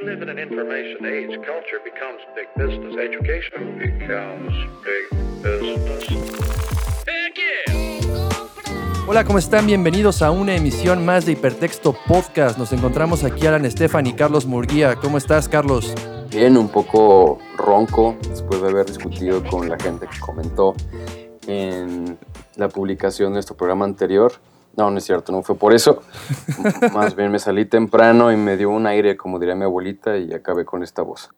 you live in an information age, culture becomes big business. Education becomes big business. Heck yeah! Hola, ¿cómo están? Bienvenidos a una emisión más de Hipertexto Podcast. Nos encontramos aquí Alan Estefan y Carlos Murguía. ¿Cómo estás, Carlos? Bien, un poco ronco después de haber discutido con la gente que comentó en la publicación de nuestro programa anterior. No, no es cierto, no fue por eso. Más bien me salí temprano y me dio un aire, como diría mi abuelita, y acabé con esta voz.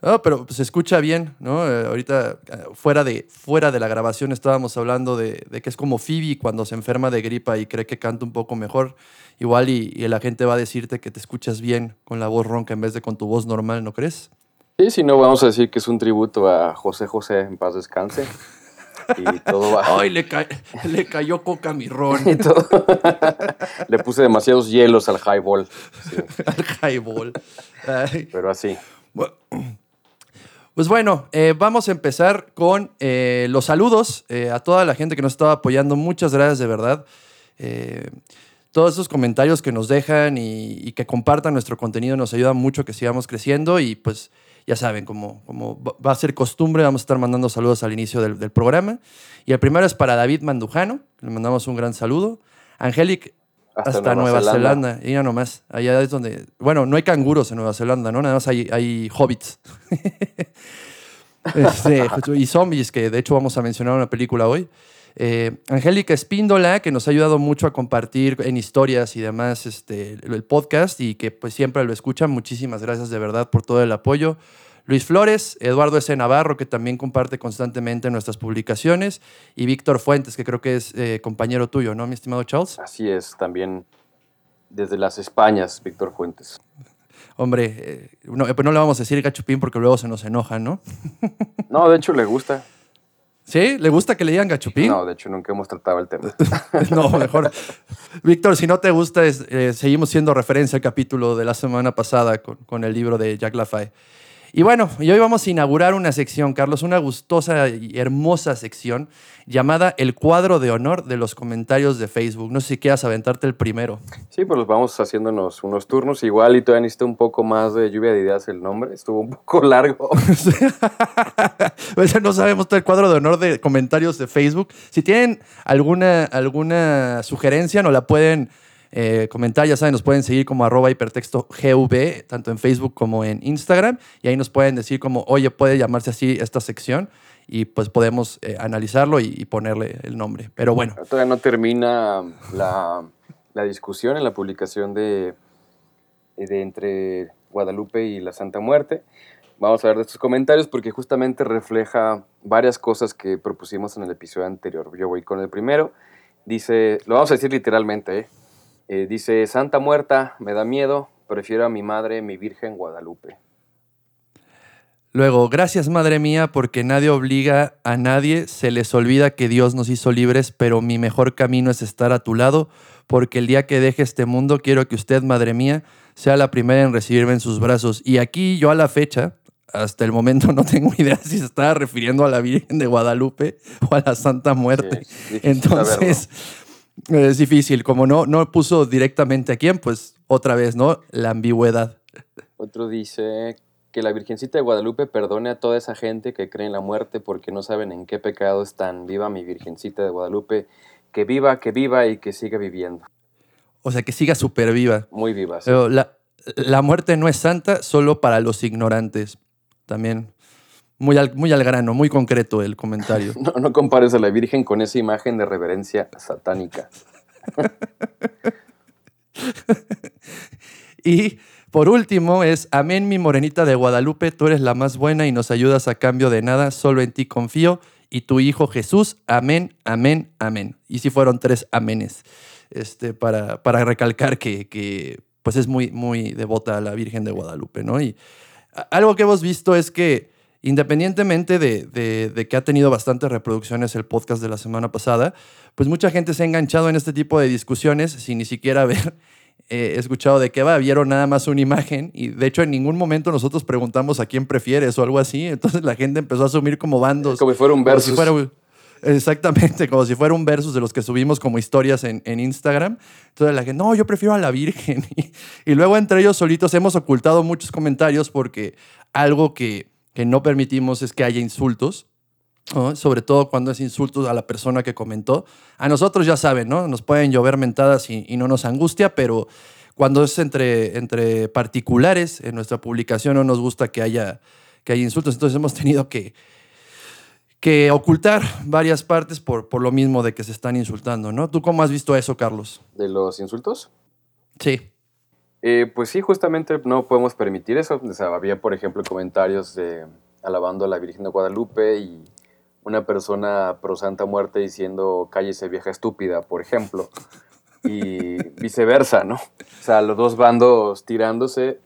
Ah, pero se escucha bien, ¿no? Eh, ahorita, eh, fuera de, fuera de la grabación, estábamos hablando de, de que es como Phoebe cuando se enferma de gripa y cree que canta un poco mejor. Igual y, y la gente va a decirte que te escuchas bien con la voz ronca en vez de con tu voz normal, ¿no crees? Y si no, vamos a decir que es un tributo a José José, en paz descanse. Y todo va. ¡Ay, le, ca- le cayó coca a mi ron! y todo. Le puse demasiados hielos al highball. sí, al highball. Ay. pero así. Pues bueno, eh, vamos a empezar con eh, los saludos eh, a toda la gente que nos estaba apoyando. Muchas gracias de verdad. Todos esos comentarios que nos dejan y, y que compartan nuestro contenido nos ayudan mucho a que sigamos creciendo y pues ya saben, como, como va- a ser costumbre, vamos a estar mandando saludos al inicio del, del programa. Y el primero es para David Mandujano, le mandamos un gran saludo. Angélica hasta, Nueva, Zelanda. Y ya nomás. Allá es donde. Bueno, no hay canguros en Nueva Zelanda, ¿no? Nada más hay, hay hobbits. Este, y zombies, que de hecho vamos a mencionar una película hoy. Eh, Angélica Espíndola, que nos ha ayudado mucho a compartir en historias y demás este, el podcast y que pues siempre lo escuchan. Muchísimas gracias de verdad por todo el apoyo. Luis Flores, Eduardo S. Navarro, que también comparte constantemente nuestras publicaciones, y Víctor Fuentes, que creo que es eh, compañero tuyo, ¿no, mi estimado Charles? Así es, también desde las Españas, Víctor Fuentes. Hombre, eh, no, pues no le vamos a decir gachupín porque luego se nos enoja, ¿no? No, de hecho le gusta. ¿Sí? ¿Le gusta que le digan gachupín? No, de hecho nunca hemos tratado el tema. No, mejor. Víctor, si no te gusta, es- eh, seguimos siendo referencia al capítulo de la semana pasada con, con el libro de Jack Lafay. Y bueno, y hoy vamos a inaugurar una sección, Carlos, una gustosa y hermosa sección llamada El cuadro de honor de los comentarios de Facebook. No sé si quieras aventarte el primero. Sí, pues vamos haciéndonos unos turnos. Igual y todavía necesito un poco más de lluvia de ideas el nombre. Estuvo un poco largo. Pues no sabemos todo el cuadro de honor de comentarios de Facebook. Si tienen alguna, alguna sugerencia, nos la pueden eh, comentar. Ya saben, nos pueden seguir como arroba hipertexto GV, tanto en Facebook como en Instagram. Y ahí nos pueden decir como, oye, puede llamarse así esta sección. Y pues podemos eh, analizarlo y, y ponerle el nombre. Pero bueno, Todavía no termina la, la discusión en la publicación de, de entre Guadalupe y la Santa Muerte. Vamos a ver de estos comentarios porque justamente refleja varias cosas que propusimos en el episodio anterior. Yo voy con el primero. Dice, lo vamos a decir literalmente, ¿eh? Eh, dice, Santa Muerta, me da miedo, prefiero a mi madre, mi Virgen Guadalupe. Luego, gracias madre mía, porque nadie obliga a nadie, se les olvida que Dios nos hizo libres, pero mi mejor camino es estar a tu lado, porque el día que deje este mundo quiero que usted, madre mía, sea la primera en recibirme en sus brazos. Y aquí yo a la fecha, hasta el momento no tengo idea si se estaba refiriendo a la Virgen de Guadalupe o a la Santa Muerte. Sí, Entonces, es difícil, como no, no puso directamente a quién, pues otra vez, ¿no? La ambigüedad. Otro dice que la Virgencita de Guadalupe perdone a toda esa gente que cree en la muerte porque no saben en qué pecado están. Viva mi Virgencita de Guadalupe, que viva, que viva y que siga viviendo. O sea, que siga súper viva. Muy viva. sí. Pero la, la muerte no es santa solo para los ignorantes. También muy al, muy al grano, muy concreto el comentario. No, no compares a la Virgen con esa imagen de reverencia satánica. Y por último es, amén mi morenita de Guadalupe, tú eres la más buena y nos ayudas a cambio de nada, solo en ti confío. Y tu hijo Jesús, amén, amén, amén. Y si fueron tres amenes, este, para, para recalcar que, que, pues es muy, muy devota a la Virgen de Guadalupe, ¿no? Y algo que hemos visto es que independientemente de, de- de que ha tenido bastantes reproducciones el podcast de la semana pasada, pues mucha gente se ha enganchado en este tipo de discusiones sin ni siquiera haber eh, escuchado de qué va. Vieron nada más una imagen y de hecho en ningún momento nosotros preguntamos a quién prefieres o algo así. Entonces la gente empezó a asumir como bandos. Como si fuera un Como si versus. fuera Exactamente, como si fuera un versus de los que subimos como historias en, en Instagram. Entonces la gente, no, yo prefiero a la Virgen. Y, y luego entre ellos solitos hemos ocultado muchos comentarios porque algo que, que no permitimos es que haya insultos. ¿no? Sobre todo cuando es insultos a la persona que comentó. A nosotros ya saben, ¿no? Nos pueden llover mentadas y, y no nos angustia, pero cuando es entre, entre particulares, en nuestra publicación no nos gusta que haya, que haya insultos. Entonces hemos tenido que, que ocultar varias partes por, por lo mismo de que se están insultando, ¿no? ¿Tú cómo has visto eso, Carlos? ¿De los insultos? Sí. Eh, pues sí, justamente no podemos permitir eso. O sea, había, por ejemplo, comentarios de, alabando a la Virgen de Guadalupe y una persona pro Santa Muerte diciendo cállese vieja estúpida, por ejemplo. Y viceversa, ¿no? O sea, los dos bandos tirándose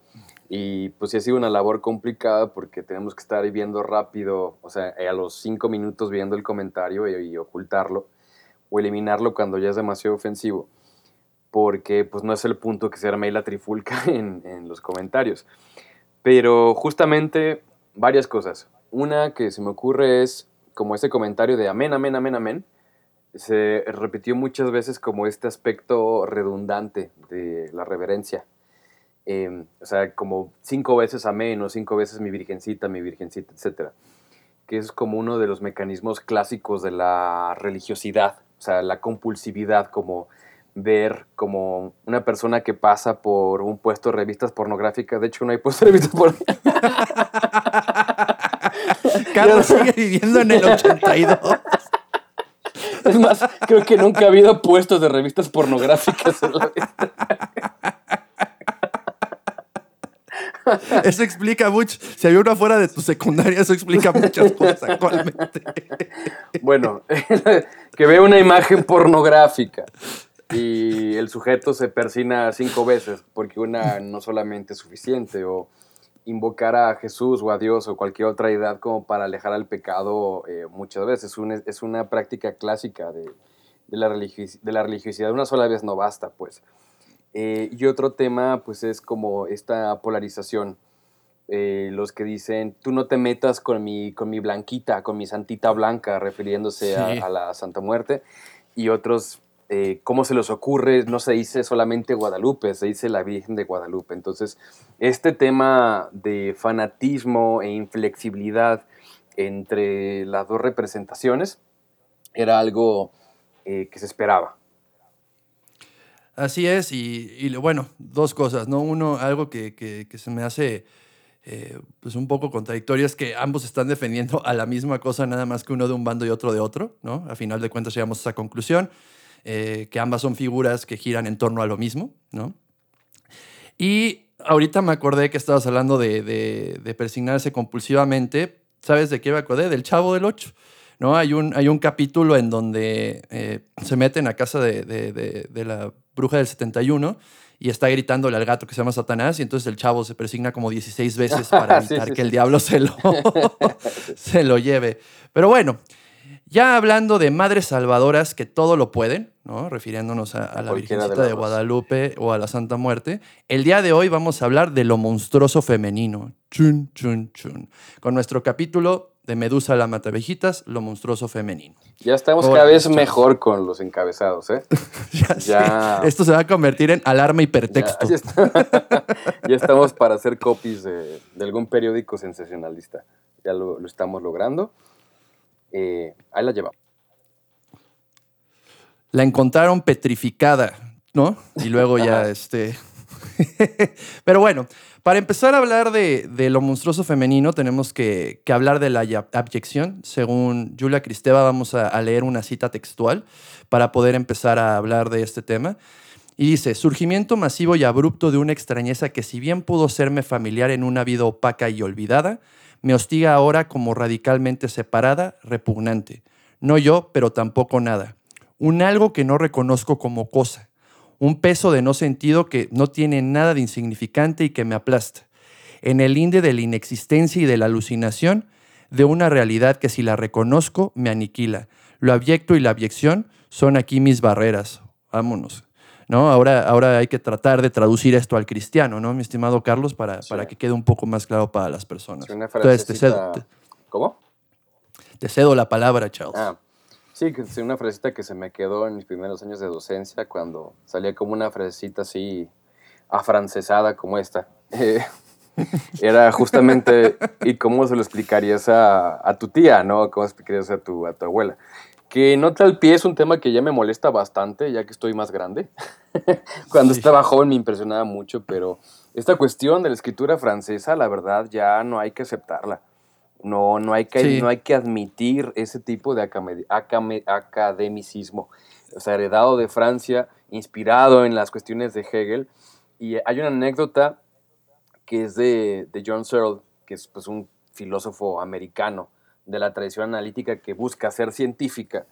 y pues sí ha sido una labor complicada porque tenemos que estar viendo rápido, o sea, a los cinco minutos viendo el comentario y, y ocultarlo o eliminarlo cuando ya es demasiado ofensivo porque pues no es el punto que se arme ahí la trifulca en, en los comentarios. Pero justamente varias cosas. Una que se me ocurre es como ese comentario de amén, amén, amén, amén. Se repitió muchas veces como este aspecto redundante de la reverencia. Eh, o sea, como cinco veces amén o cinco veces mi virgencita, mi virgencita, etc. Que es como uno de los mecanismos clásicos de la religiosidad. O sea, la compulsividad como ver como una persona que pasa por un puesto de revistas pornográficas. De hecho, no hay puesto de revistas pornográficas. Carlos sigue viviendo en el 82. Es más, creo que nunca ha habido puestos de revistas pornográficas en la vida. Eso explica mucho. Si había uno fuera de tu secundaria, eso explica muchas cosas actualmente. Bueno, que ve una imagen pornográfica y el sujeto se persina cinco veces porque una no solamente es suficiente o invocar a Jesús o a Dios o cualquier otra deidad como para alejar al pecado eh, muchas veces. Es una, es una práctica clásica de, de la de la religiosidad. Una sola vez no basta, pues. Eh, y otro tema, pues, es como esta polarización. Eh, los que dicen, tú no te metas con mi, con mi blanquita, con mi santita blanca, refiriéndose a- Sí. a, la Santa Muerte. Y otros, eh, ¿cómo se les ocurre? No se dice solamente Guadalupe, se dice la Virgen de Guadalupe. Entonces, este tema de fanatismo e inflexibilidad entre las dos representaciones era algo eh, que se esperaba. Así es, y, bueno, dos cosas, ¿no? Uno, algo que se me hace eh, pues un poco contradictorio es que ambos están defendiendo a la misma cosa, nada más que uno de un bando y otro de otro, ¿no? A final de cuentas llegamos a esa conclusión, eh, que ambas son figuras que giran en torno a lo mismo, ¿no? Y ahorita me acordé que estabas hablando de, de, de persignarse compulsivamente. ¿Sabes de qué me acordé? Del Chavo del Ocho. ¿no? Hay, un, hay un capítulo en donde eh, se meten a casa de, la bruja del 71 y está gritándole al gato que se llama Satanás y entonces el chavo se persigna como 16 veces para Sí, evitar sí, que el sí. diablo se lo, se lo lleve. Pero bueno, ya hablando de madres salvadoras que todo lo pueden, ¿no? refiriéndonos a, a la de Virgencita de, dos. Guadalupe o a la Santa Muerte, el día de hoy vamos a hablar de lo monstruoso femenino. Chun, chun, chun. Con nuestro capítulo de Medusa la Matavejitas, lo monstruoso femenino. Ya estamos Hola, cada vez mejor con los encabezados, ¿eh? Ya, Ya. sé, Esto se va a convertir en alarma Ya, hipertexto. ya está- ya estamos para hacer copies de, de algún periódico sensacionalista. Ya lo, lo estamos logrando. Eh, ahí la llevamos. La encontraron petrificada, ¿no? Y luego ya, este... Pero bueno, para empezar a hablar de, de lo monstruoso femenino, tenemos que, que hablar de la abyección. Según Julia Cristeva, vamos a, a leer una cita textual para poder empezar a hablar de este tema. Y dice, surgimiento masivo y abrupto de una extrañeza que si bien pudo serme familiar en una vida opaca y olvidada, me hostiga ahora como radicalmente separada, repugnante. No yo, pero tampoco nada. Un algo que no reconozco como cosa. Un peso de no sentido que no tiene nada de insignificante y que me aplasta. En el linde de la inexistencia y de la alucinación, de una realidad que si la reconozco me aniquila. Lo abyecto y la abyección son aquí mis barreras. Vámonos. ¿No? Ahora, ahora hay que tratar de traducir esto al cristiano, ¿no, mi estimado Carlos? Para, Sí. para que quede un poco más claro para las personas. Sí, una Entonces, te cedo, te- ¿Cómo? te cedo la palabra, Charles. Ah, Sí, que es una frasecita que se me quedó en mis primeros años de docencia cuando salía como una frasecita así afrancesada como esta. Eh, era justamente, ¿y cómo se lo explicarías a, a tu tía, no? ¿Cómo explicarías a tu, a tu abuela? Que nota al pie es un tema que ya me molesta bastante, ya que estoy más grande. Cuando Sí. estaba joven me impresionaba mucho, pero esta cuestión de la escritura francesa, la verdad, ya no hay que aceptarla. No, no, hay, que, Sí. no hay que admitir ese tipo de acame- acame- academicismo. O sea, heredado de Francia, inspirado en las cuestiones de Hegel. Y hay una anécdota que es de, de John Searle, que es pues, un filósofo americano de la tradición analítica que busca ser científica,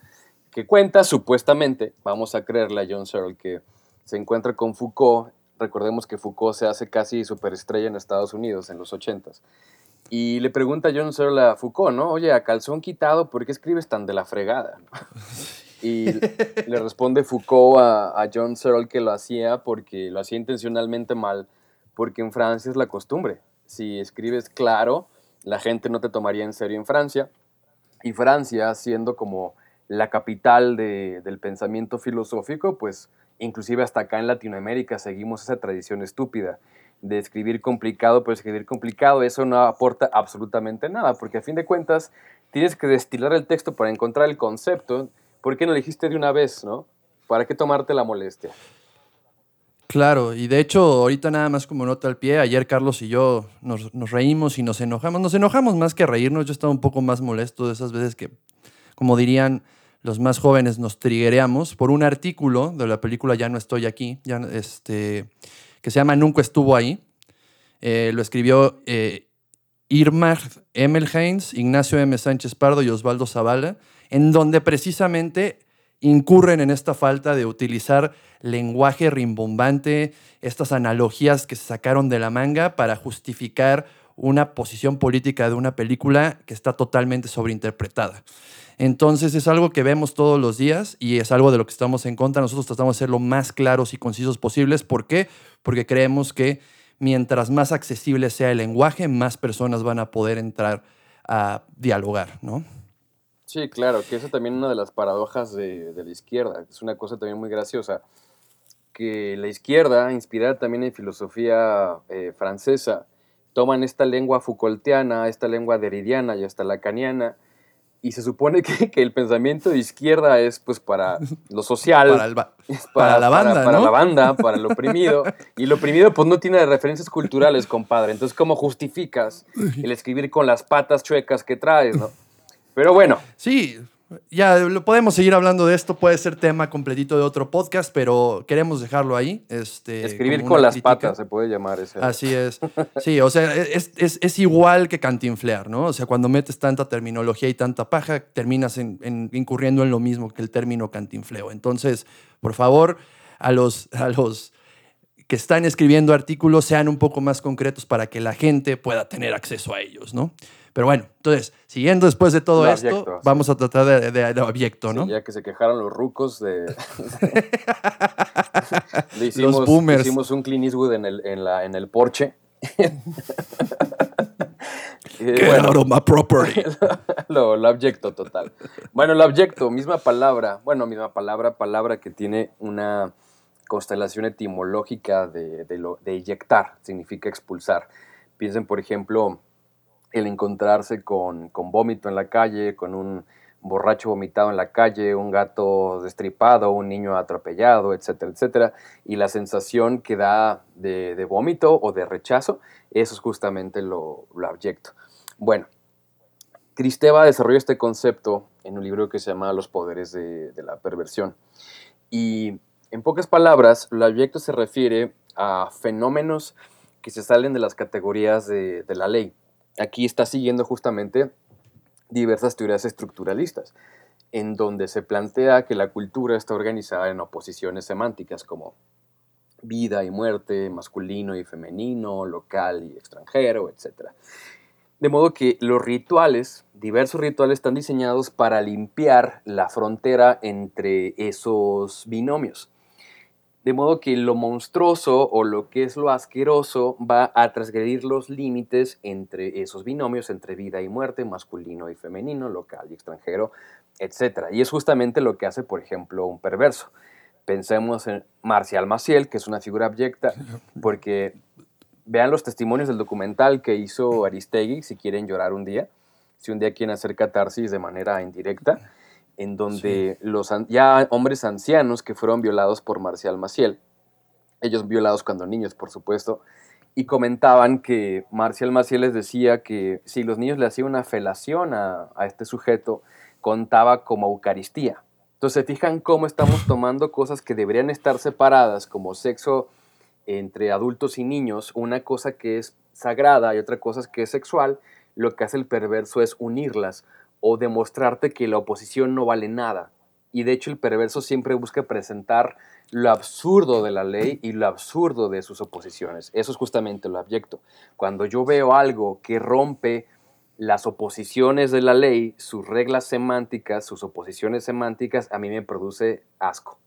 que cuenta supuestamente, vamos a creerle a John Searle, que se encuentra con Foucault. Recordemos que Foucault se hace casi superestrella en Estados Unidos en los 80s. Y le pregunta a John Searle a Foucault, ¿no? Oye, a calzón quitado, ¿por qué escribes tan de la fregada? Y le responde Foucault a, a John Searle que lo hacía porque lo hacía intencionalmente mal, porque en Francia es la costumbre. Si escribes claro, la gente no te tomaría en serio en Francia. Y Francia, siendo como la capital de- del pensamiento filosófico, pues inclusive hasta acá en Latinoamérica seguimos esa tradición estúpida de escribir complicado, pero escribir complicado, eso no aporta absolutamente nada, porque a fin de cuentas tienes que destilar el texto para encontrar el concepto. ¿Por qué no dijiste de una vez, no? ¿Para qué tomarte la molestia? Claro, y de hecho, ahorita nada más como nota al pie, ayer Carlos y yo nos, reímos y nos enojamos. Nos enojamos más que reírnos, yo estaba un poco más molesto de esas veces que, como dirían los más jóvenes, nos triguereamos por un artículo de la película Ya no estoy aquí, ya, este, que se llama Nunca estuvo ahí. Eh, lo escribió eh, Irmar Emmelheinz, Ignacio M. Sánchez Pardo y Osvaldo Zavala, en donde precisamente incurren en esta falta de utilizar lenguaje rimbombante, estas analogías que se sacaron de la manga para justificar una posición política de una película que está totalmente sobreinterpretada. Entonces es algo que vemos todos los días y es algo de lo que estamos en contra. Nosotros tratamos de ser lo más claros y concisos posibles. ¿Por qué? Porque creemos que mientras más accesible sea el lenguaje, más personas van a poder entrar a dialogar, ¿no? Sí, claro, que eso también es una de las paradojas de, de la izquierda. Es una cosa también muy graciosa. Que la izquierda, inspirada también en filosofía eh, francesa, toman esta lengua Foucaultiana, esta lengua deridiana y hasta lacaniana, y se supone que, que el pensamiento de izquierda es pues para lo social, Para, el ba- es para la banda, para ¿no? la banda, para el oprimido. Y el oprimido, pues, no tiene referencias culturales, compadre. Entonces, ¿cómo justificas el escribir con las patas chuecas que traes, no? Pero bueno, Sí, ya lo podemos seguir hablando de esto, puede ser tema completito de otro podcast, pero queremos dejarlo ahí. Este, escribir con las crítica. patas se puede llamar ese. Así es. Sí, o sea, es, es- es igual que cantinflear, ¿no? O sea, cuando metes tanta terminología y tanta paja, terminas en- en- incurriendo en lo mismo que el término cantinfleo. Entonces, por favor, a los, a los que están escribiendo artículos sean un poco más concretos para que la gente pueda tener acceso a ellos, ¿no? Pero bueno, entonces, siguiendo después de todo esto, abyecto, sí. vamos a tratar de, de, de abyecto, Sí, ¿no? ya que se quejaron los rucos de. Le hicimos, boomers. hicimos un Clint Eastwood en el, en la, en el porche. Eh, Get bueno, out of my property. lo, lo abyecto total. Bueno, lo abyecto, misma palabra, bueno, misma palabra, palabra que tiene una constelación etimológica de, de, lo, de eyectar, significa expulsar. Piensen, por ejemplo, el encontrarse con, con vómito en la calle, con un borracho vomitado en la calle, un gato destripado, un niño atropellado, etcétera, etcétera. Y la sensación que da de, de vómito o de rechazo, eso es justamente lo, lo abyecto. Bueno, Cristeva desarrolló este concepto en un libro que se llama Los poderes de, de la perversión. Y en pocas palabras, lo abyecto se refiere a fenómenos que se salen de las categorías de, de la ley. Aquí está siguiendo justamente diversas teorías estructuralistas, en donde se plantea que la cultura está organizada en oposiciones semánticas como vida y muerte, masculino y femenino, local y extranjero, etc. De modo que los rituales, diversos rituales, están diseñados para limpiar la frontera entre esos binomios. De modo que lo monstruoso o lo que es lo asqueroso va a transgredir los límites entre esos binomios, entre vida y muerte, masculino y femenino, local y extranjero, etc. Y es justamente lo que hace, por ejemplo, un perverso. Pensemos en Marcial Maciel, que es una figura abyecta, porque vean los testimonios del documental que hizo Aristegui, si quieren llorar un día, si un día quieren hacer catarsis de manera indirecta en donde los ya hombres ancianos que fueron violados por Marcial Maciel, ellos violados cuando niños, por supuesto, y comentaban que Marcial Maciel les decía que si los niños le hacían una felación a, a este sujeto, contaba como Eucaristía. Entonces, se fijan cómo estamos tomando cosas que deberían estar separadas, como sexo entre adultos y niños, una cosa que es sagrada y otra cosa que es sexual, lo que hace el perverso es unirlas o demostrarte que la oposición no vale nada. Y de hecho el perverso siempre busca presentar lo absurdo de la ley y lo absurdo de sus oposiciones. Eso es justamente lo abyecto. Cuando yo veo algo que rompe las oposiciones de la ley, sus reglas semánticas, sus oposiciones semánticas, a mí me produce asco.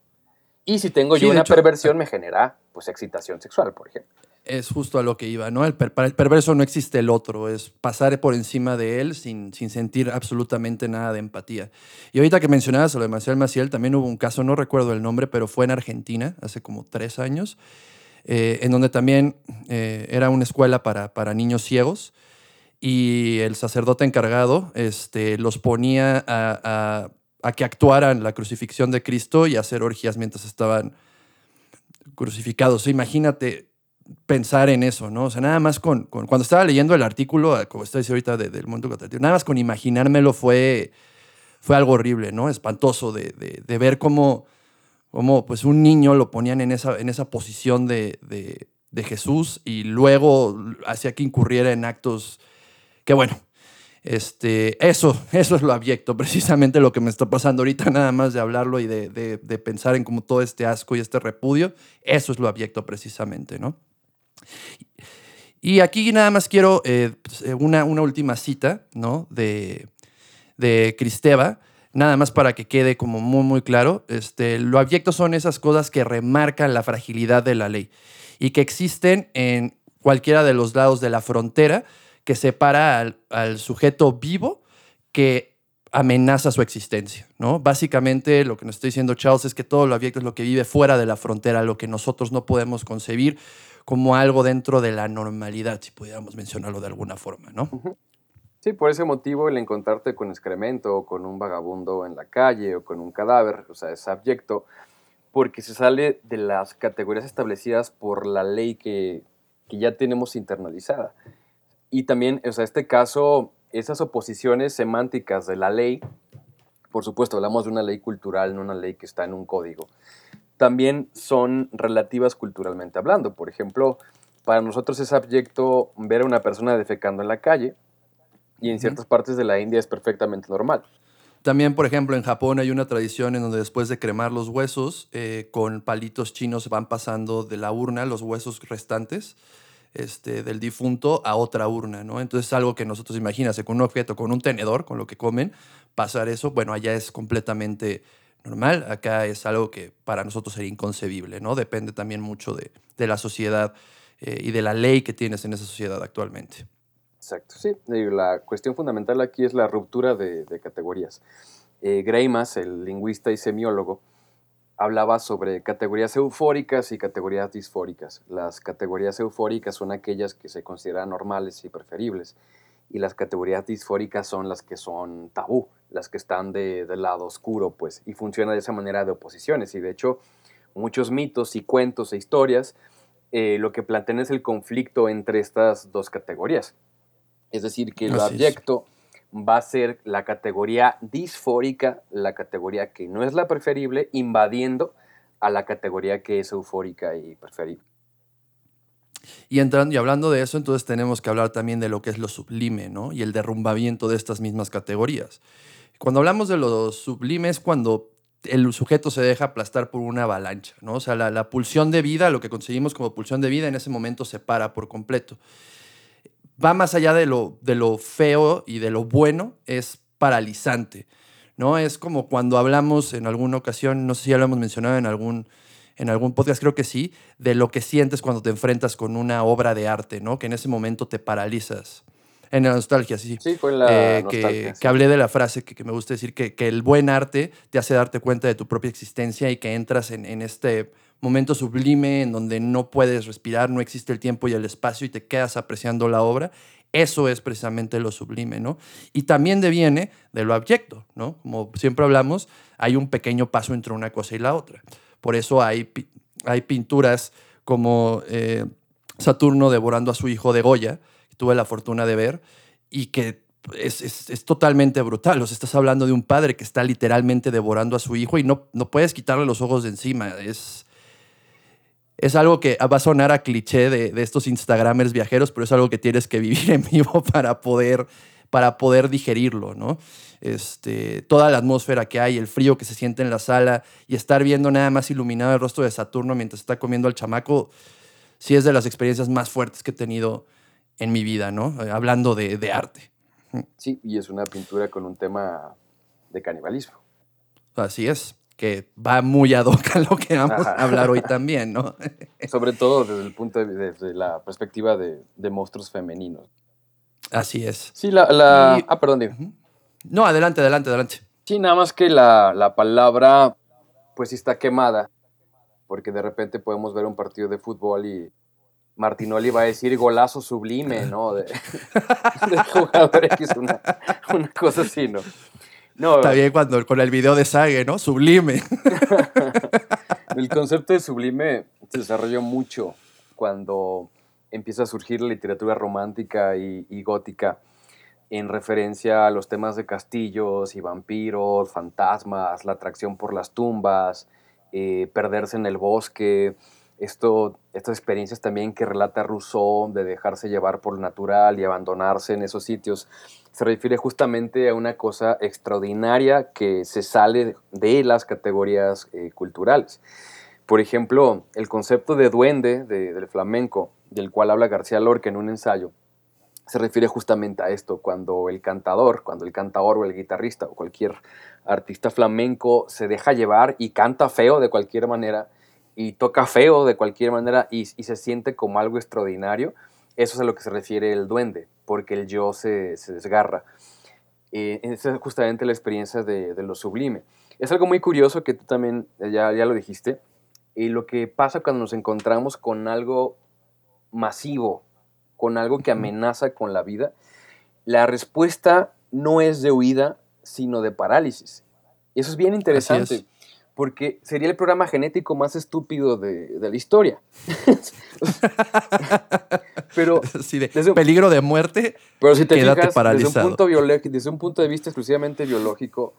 Y si tengo yo una perversión, me genera pues excitación sexual, por ejemplo es justo a lo que iba, ¿no? El para el perverso no existe el otro, es pasar por encima de él sin, sin, sentir absolutamente nada de empatía. Y ahorita que mencionabas lo de Marcial Maciel, también hubo un caso, no recuerdo el nombre, pero fue en Argentina, hace como tres años, eh, en donde también eh, era una escuela para, para, niños ciegos y el sacerdote encargado este, los ponía a, a, a que actuaran la crucifixión de Cristo y hacer orgías mientras estaban crucificados. Imagínate pensar en eso, ¿no? O sea, nada más con, cuando estaba leyendo el artículo, como está diciendo ahorita del mundo contratativo, nada más con imaginármelo fue, fue algo horrible, ¿no? Espantoso de, de, ver cómo, cómo, pues un niño lo ponían en esa, en esa posición de, de, Jesús y luego hacía que incurriera en actos que, bueno, este, eso, eso es lo abyecto, precisamente lo que me está pasando ahorita, nada más de hablarlo y de, de pensar en como todo este asco y este repudio, eso es lo abyecto precisamente, ¿no? Y aquí nada más quiero eh, pues, eh, una, una, última cita ¿no? de, de Cristeva, nada más para que quede como muy, muy claro. Este, lo abyecto son esas cosas que remarcan la fragilidad de la ley y que existen en cualquiera de los lados de la frontera que separa al, sujeto vivo que amenaza su existencia, ¿no? Básicamente lo que nos está diciendo Charles es que todo lo abyecto es lo que vive fuera de la frontera, lo que nosotros no podemos concebir como algo dentro de la normalidad, si pudiéramos mencionarlo de alguna forma, ¿no? Sí, por ese motivo el encontrarte con excremento o con un vagabundo en la calle o con un cadáver, o sea, es abyecto, porque se sale de las categorías establecidas por la ley que ya tenemos internalizada. Y también, o sea, este caso, esas oposiciones semánticas de la ley, por supuesto, hablamos de una ley cultural, no una ley que está en un código también son relativas culturalmente hablando. Por ejemplo, para nosotros es abyecto ver a una persona defecando en la calle y en ciertas partes de la India es perfectamente normal. También, por ejemplo, en Japón hay una tradición en donde después de cremar los huesos, eh, con palitos chinos van pasando de la urna los huesos restantes este, del difunto a otra urna, ¿no? Entonces es algo que nosotros, imagínate, con un objeto, con un tenedor, con lo que comen, pasar eso, bueno, allá es completamente normal. Acá es algo que para nosotros sería inconcebible, ¿no? Depende también mucho de, la sociedad eh, y de la ley que tienes en esa sociedad actualmente. Exacto, sí. La cuestión fundamental aquí es la ruptura de, de categorías. Eh, Greimas, el lingüista y semiólogo, hablaba sobre categorías eufóricas y categorías disfóricas. Las categorías eufóricas son aquellas que se consideran normales y preferibles y las categorías disfóricas son las que son tabú, las que están de, del lado oscuro, pues, y funciona de esa manera de oposiciones. Y de hecho, muchos mitos y cuentos e historias eh, lo que plantean es el conflicto entre estas dos categorías. Es decir, que el abyecto va a ser la categoría disfórica, la categoría que no es la preferible, invadiendo a la categoría que es eufórica y preferible. Y entrando y hablando de eso, entonces tenemos que hablar también de lo que es lo sublime, ¿no? Y el derrumbamiento de estas mismas categorías. Cuando hablamos de lo sublime es cuando el sujeto se deja aplastar por una avalancha, ¿no? O sea, la, pulsión de vida, lo que conseguimos como pulsión de vida, en ese momento se para por completo. Va más allá de lo, de lo feo y de lo bueno, es paralizante, ¿no? Es como cuando hablamos en alguna ocasión, no sé si ya lo hemos mencionado en algún en algún podcast creo que sí, de lo que sientes cuando te enfrentas con una obra de arte, ¿no? Que en ese momento te paralizas. En la nostalgia, sí. Sí, fue en la Eh, que, nostalgia, sí. que hablé de la frase que, que me gusta decir, que, que el buen arte te hace darte cuenta de tu propia existencia y que entras en, en este momento sublime en donde no puedes respirar, no existe el tiempo y el espacio y te quedas apreciando la obra. Eso es precisamente lo sublime, ¿no? Y también deviene de lo abyecto, ¿no? Como siempre hablamos, hay un pequeño paso entre una cosa y la otra. Por eso hay, hay pinturas como eh, Saturno devorando a su hijo de Goya, que tuve la fortuna de ver, y que es, es- es totalmente brutal. O sea, estás hablando de un padre que está literalmente devorando a su hijo y no, no puedes quitarle los ojos de encima. Es, es algo que va a sonar a cliché de, de estos Instagramers viajeros, pero es algo que tienes que vivir en vivo para poder, para poder digerirlo, ¿no? Este, toda la atmósfera que hay, el frío que se siente en la sala y estar viendo nada más iluminado el rostro de Saturno mientras está comiendo al chamaco, sí es de las experiencias más fuertes que he tenido en mi vida, ¿no? Eh, Hablando de, de arte. Sí, y es una pintura con un tema de canibalismo. Así es, que va muy ad hoc a lo que vamos Ajá. a hablar hoy también, ¿no? Sobre todo desde el punto de, desde la perspectiva de, de monstruos femeninos. Así es. Sí, la... la- Y- Ah, perdón, dime. No, adelante, adelante, adelante. Sí, nada más que la, la palabra, pues sí está quemada, porque de repente podemos ver un partido de fútbol y Martinoli va a decir golazo sublime, ¿no? De, de jugador X, una, una cosa así, ¿no? No, Está bien cuando con el video de Sage, ¿no? Sublime. el concepto de sublime se desarrolló mucho cuando empieza a surgir la literatura romántica y, y gótica en referencia a los temas de castillos y vampiros, fantasmas, la atracción por las tumbas, eh, perderse en el bosque, esto, estas experiencias también que relata Rousseau de dejarse llevar por lo natural y abandonarse en esos sitios, se refiere justamente a una cosa extraordinaria que se sale de las categorías eh, culturales. Por ejemplo, el concepto de duende de- del flamenco, del cual habla García Lorca en un ensayo, se refiere justamente a esto, cuando el cantador, cuando el cantador o el guitarrista o cualquier artista flamenco se deja llevar y canta feo de cualquier manera y toca feo de cualquier manera y se siente como algo extraordinario, eso es a lo que se refiere el duende, porque el yo se, se desgarra. Eh, esa es justamente la experiencia de, de lo sublime. Es algo muy curioso que tú también eh, ya, ya lo dijiste, y lo que pasa cuando nos encontramos con algo masivo, con algo que amenaza con la vida, la respuesta no es de huida, sino de parálisis. Y eso es bien interesante, es. Porque sería el programa genético más estúpido de, de la historia. Pero Así de Desde un- peligro de muerte. pero si te fijas, desde un, punto desde un punto de vista exclusivamente biológico,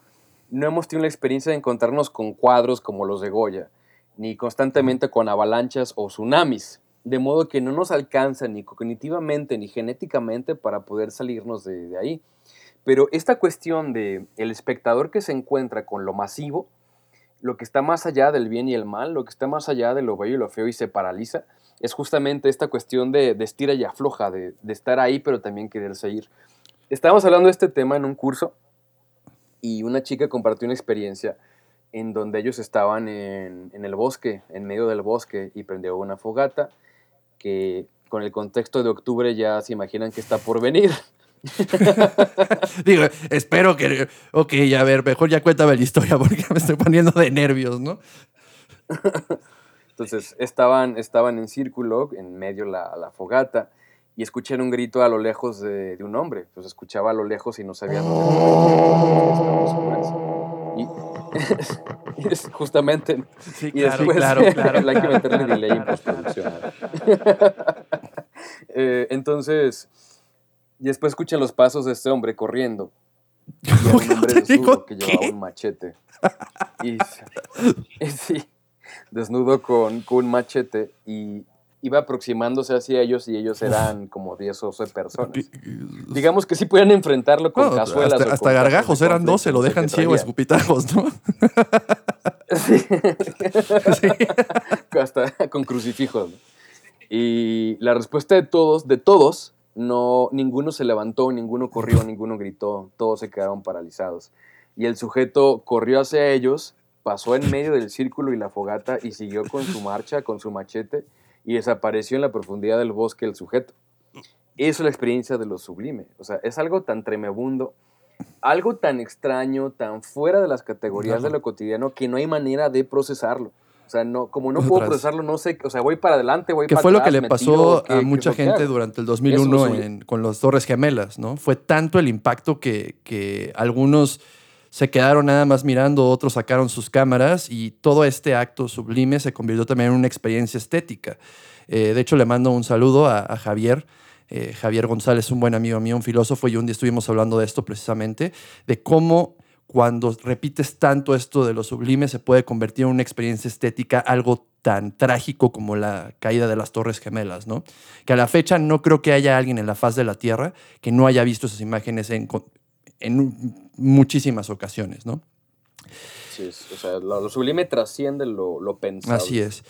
no hemos tenido la experiencia de encontrarnos con cuadros como los de Goya, ni constantemente con avalanchas o tsunamis, de modo que no nos alcanza ni cognitivamente ni genéticamente para poder salirnos de, de ahí. Pero esta cuestión de el espectador que se encuentra con lo masivo, lo que está más allá del bien y el mal, lo que está más allá de lo bello y lo feo y se paraliza, es justamente esta cuestión de, de estira y afloja, de, de estar ahí pero también quererse ir. Estábamos hablando de este tema en un curso y una chica compartió una experiencia en donde ellos estaban en, en el bosque, en medio del bosque, y prendió una fogata que con el contexto de octubre ya se imaginan que está por venir. Digo, espero que. Ok, a ver, mejor ya cuéntame la historia porque me estoy poniendo de nervios, ¿no? Entonces estaban, estaban en círculo, en medio la, la fogata, y escuché un grito a lo lejos de, de un hombre. Pues escuchaba a lo lejos y no sabía dónde estaba oscuras. Y y es justamente. Sí, Y claro, después, claro, claro. hay que meterle delay en postproducción. Eh, entonces, y después escuchan los pasos de este hombre corriendo. Y era un hombre desnudo que llevaba un machete. Y, y sí, desnudo con, con un machete y iba aproximándose hacia ellos y ellos eran como 10 o 12 personas. Digamos que sí podían enfrentarlo con No, cazuelas. hasta, o hasta con gargajos eran 12, lo dejan ciego, escupitajos, ¿no? Sí. Hasta con crucifijos. Y la respuesta de todos, de todos, no, ninguno se levantó, ninguno corrió, ninguno gritó, todos se quedaron paralizados. Y el sujeto corrió hacia ellos pasó en medio del círculo y la fogata y siguió con su marcha, con su machete, y desapareció en la profundidad del bosque el sujeto. Eso es la experiencia de lo sublime. O sea, es algo tan tremebundo, algo tan extraño, tan fuera de las categorías de lo cotidiano que no hay manera de procesarlo. O sea, no, como no puedo procesarlo, no sé, o sea, voy para adelante, voy Que para fue lo que le pasó tiro, ¿qué- a mucha que gente durante el Eso 2001 es en- con las Torres Gemelas, ¿no? Fue tanto el impacto que, que algunos se quedaron nada más mirando, otros sacaron sus cámaras y todo este acto sublime se convirtió también en una experiencia estética. Eh, de hecho, le mando un saludo a, a Javier. Eh, Javier González, un buen amigo mío, un filósofo, y un día estuvimos hablando de esto precisamente, de cómo cuando repites tanto esto de lo sublime se puede convertir en una experiencia estética algo tan trágico como la caída de las Torres Gemelas, ¿no? Que a la fecha no creo que haya alguien en la faz de la Tierra que no haya visto esas imágenes en, en muchísimas ocasiones, ¿no? Sí, es- o sea, lo, lo sublime trasciende lo, lo pensado. Así es.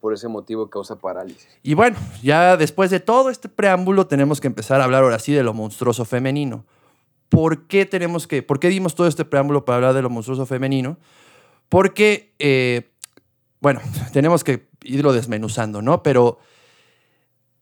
Por ese motivo causa parálisis. Y bueno, ya después de todo este preámbulo tenemos que empezar a hablar ahora sí de lo monstruoso femenino. ¿Por qué tenemos que, por qué dimos todo este preámbulo para hablar de lo monstruoso femenino? Porque, eh, bueno, tenemos que irlo desmenuzando, ¿no? Pero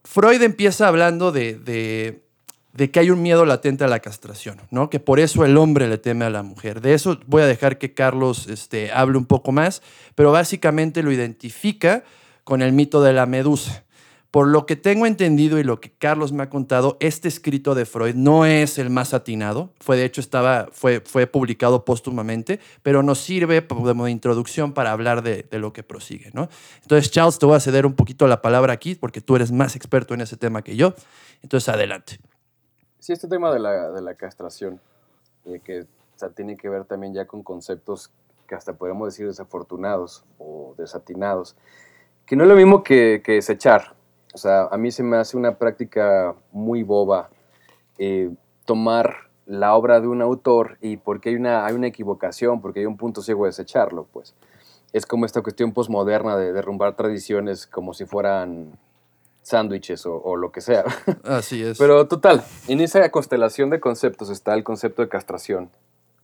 Freud empieza hablando de, de- que hay un miedo latente a la castración, ¿no? Que por eso el hombre le teme a la mujer. De eso voy a dejar que Carlos este, hable un poco más, pero básicamente lo identifica con el mito de la medusa. Por lo que tengo entendido y lo que Carlos me ha contado, este escrito de Freud no es el más atinado. Fue, de hecho, estaba, fue, fue publicado póstumamente, pero nos sirve como de introducción para hablar de, de lo que prosigue. ¿no? Entonces, Charles, te voy a ceder un poquito la palabra aquí porque tú eres más experto en ese tema que yo. Entonces, adelante. Sí, este tema de la, de la castración, eh, que o sea, tiene que ver también ya con conceptos que hasta podemos decir desafortunados o desatinados, que no es lo mismo que, que desechar. O sea, a mí se me hace una práctica muy boba eh, tomar la obra de un autor y porque hay una, hay una equivocación, porque hay un punto ciego de desecharlo, pues. Es como esta cuestión posmoderna de derrumbar tradiciones como si fueran sándwiches o, o lo que sea. Así es. Pero total, en esa constelación de conceptos está el concepto de castración,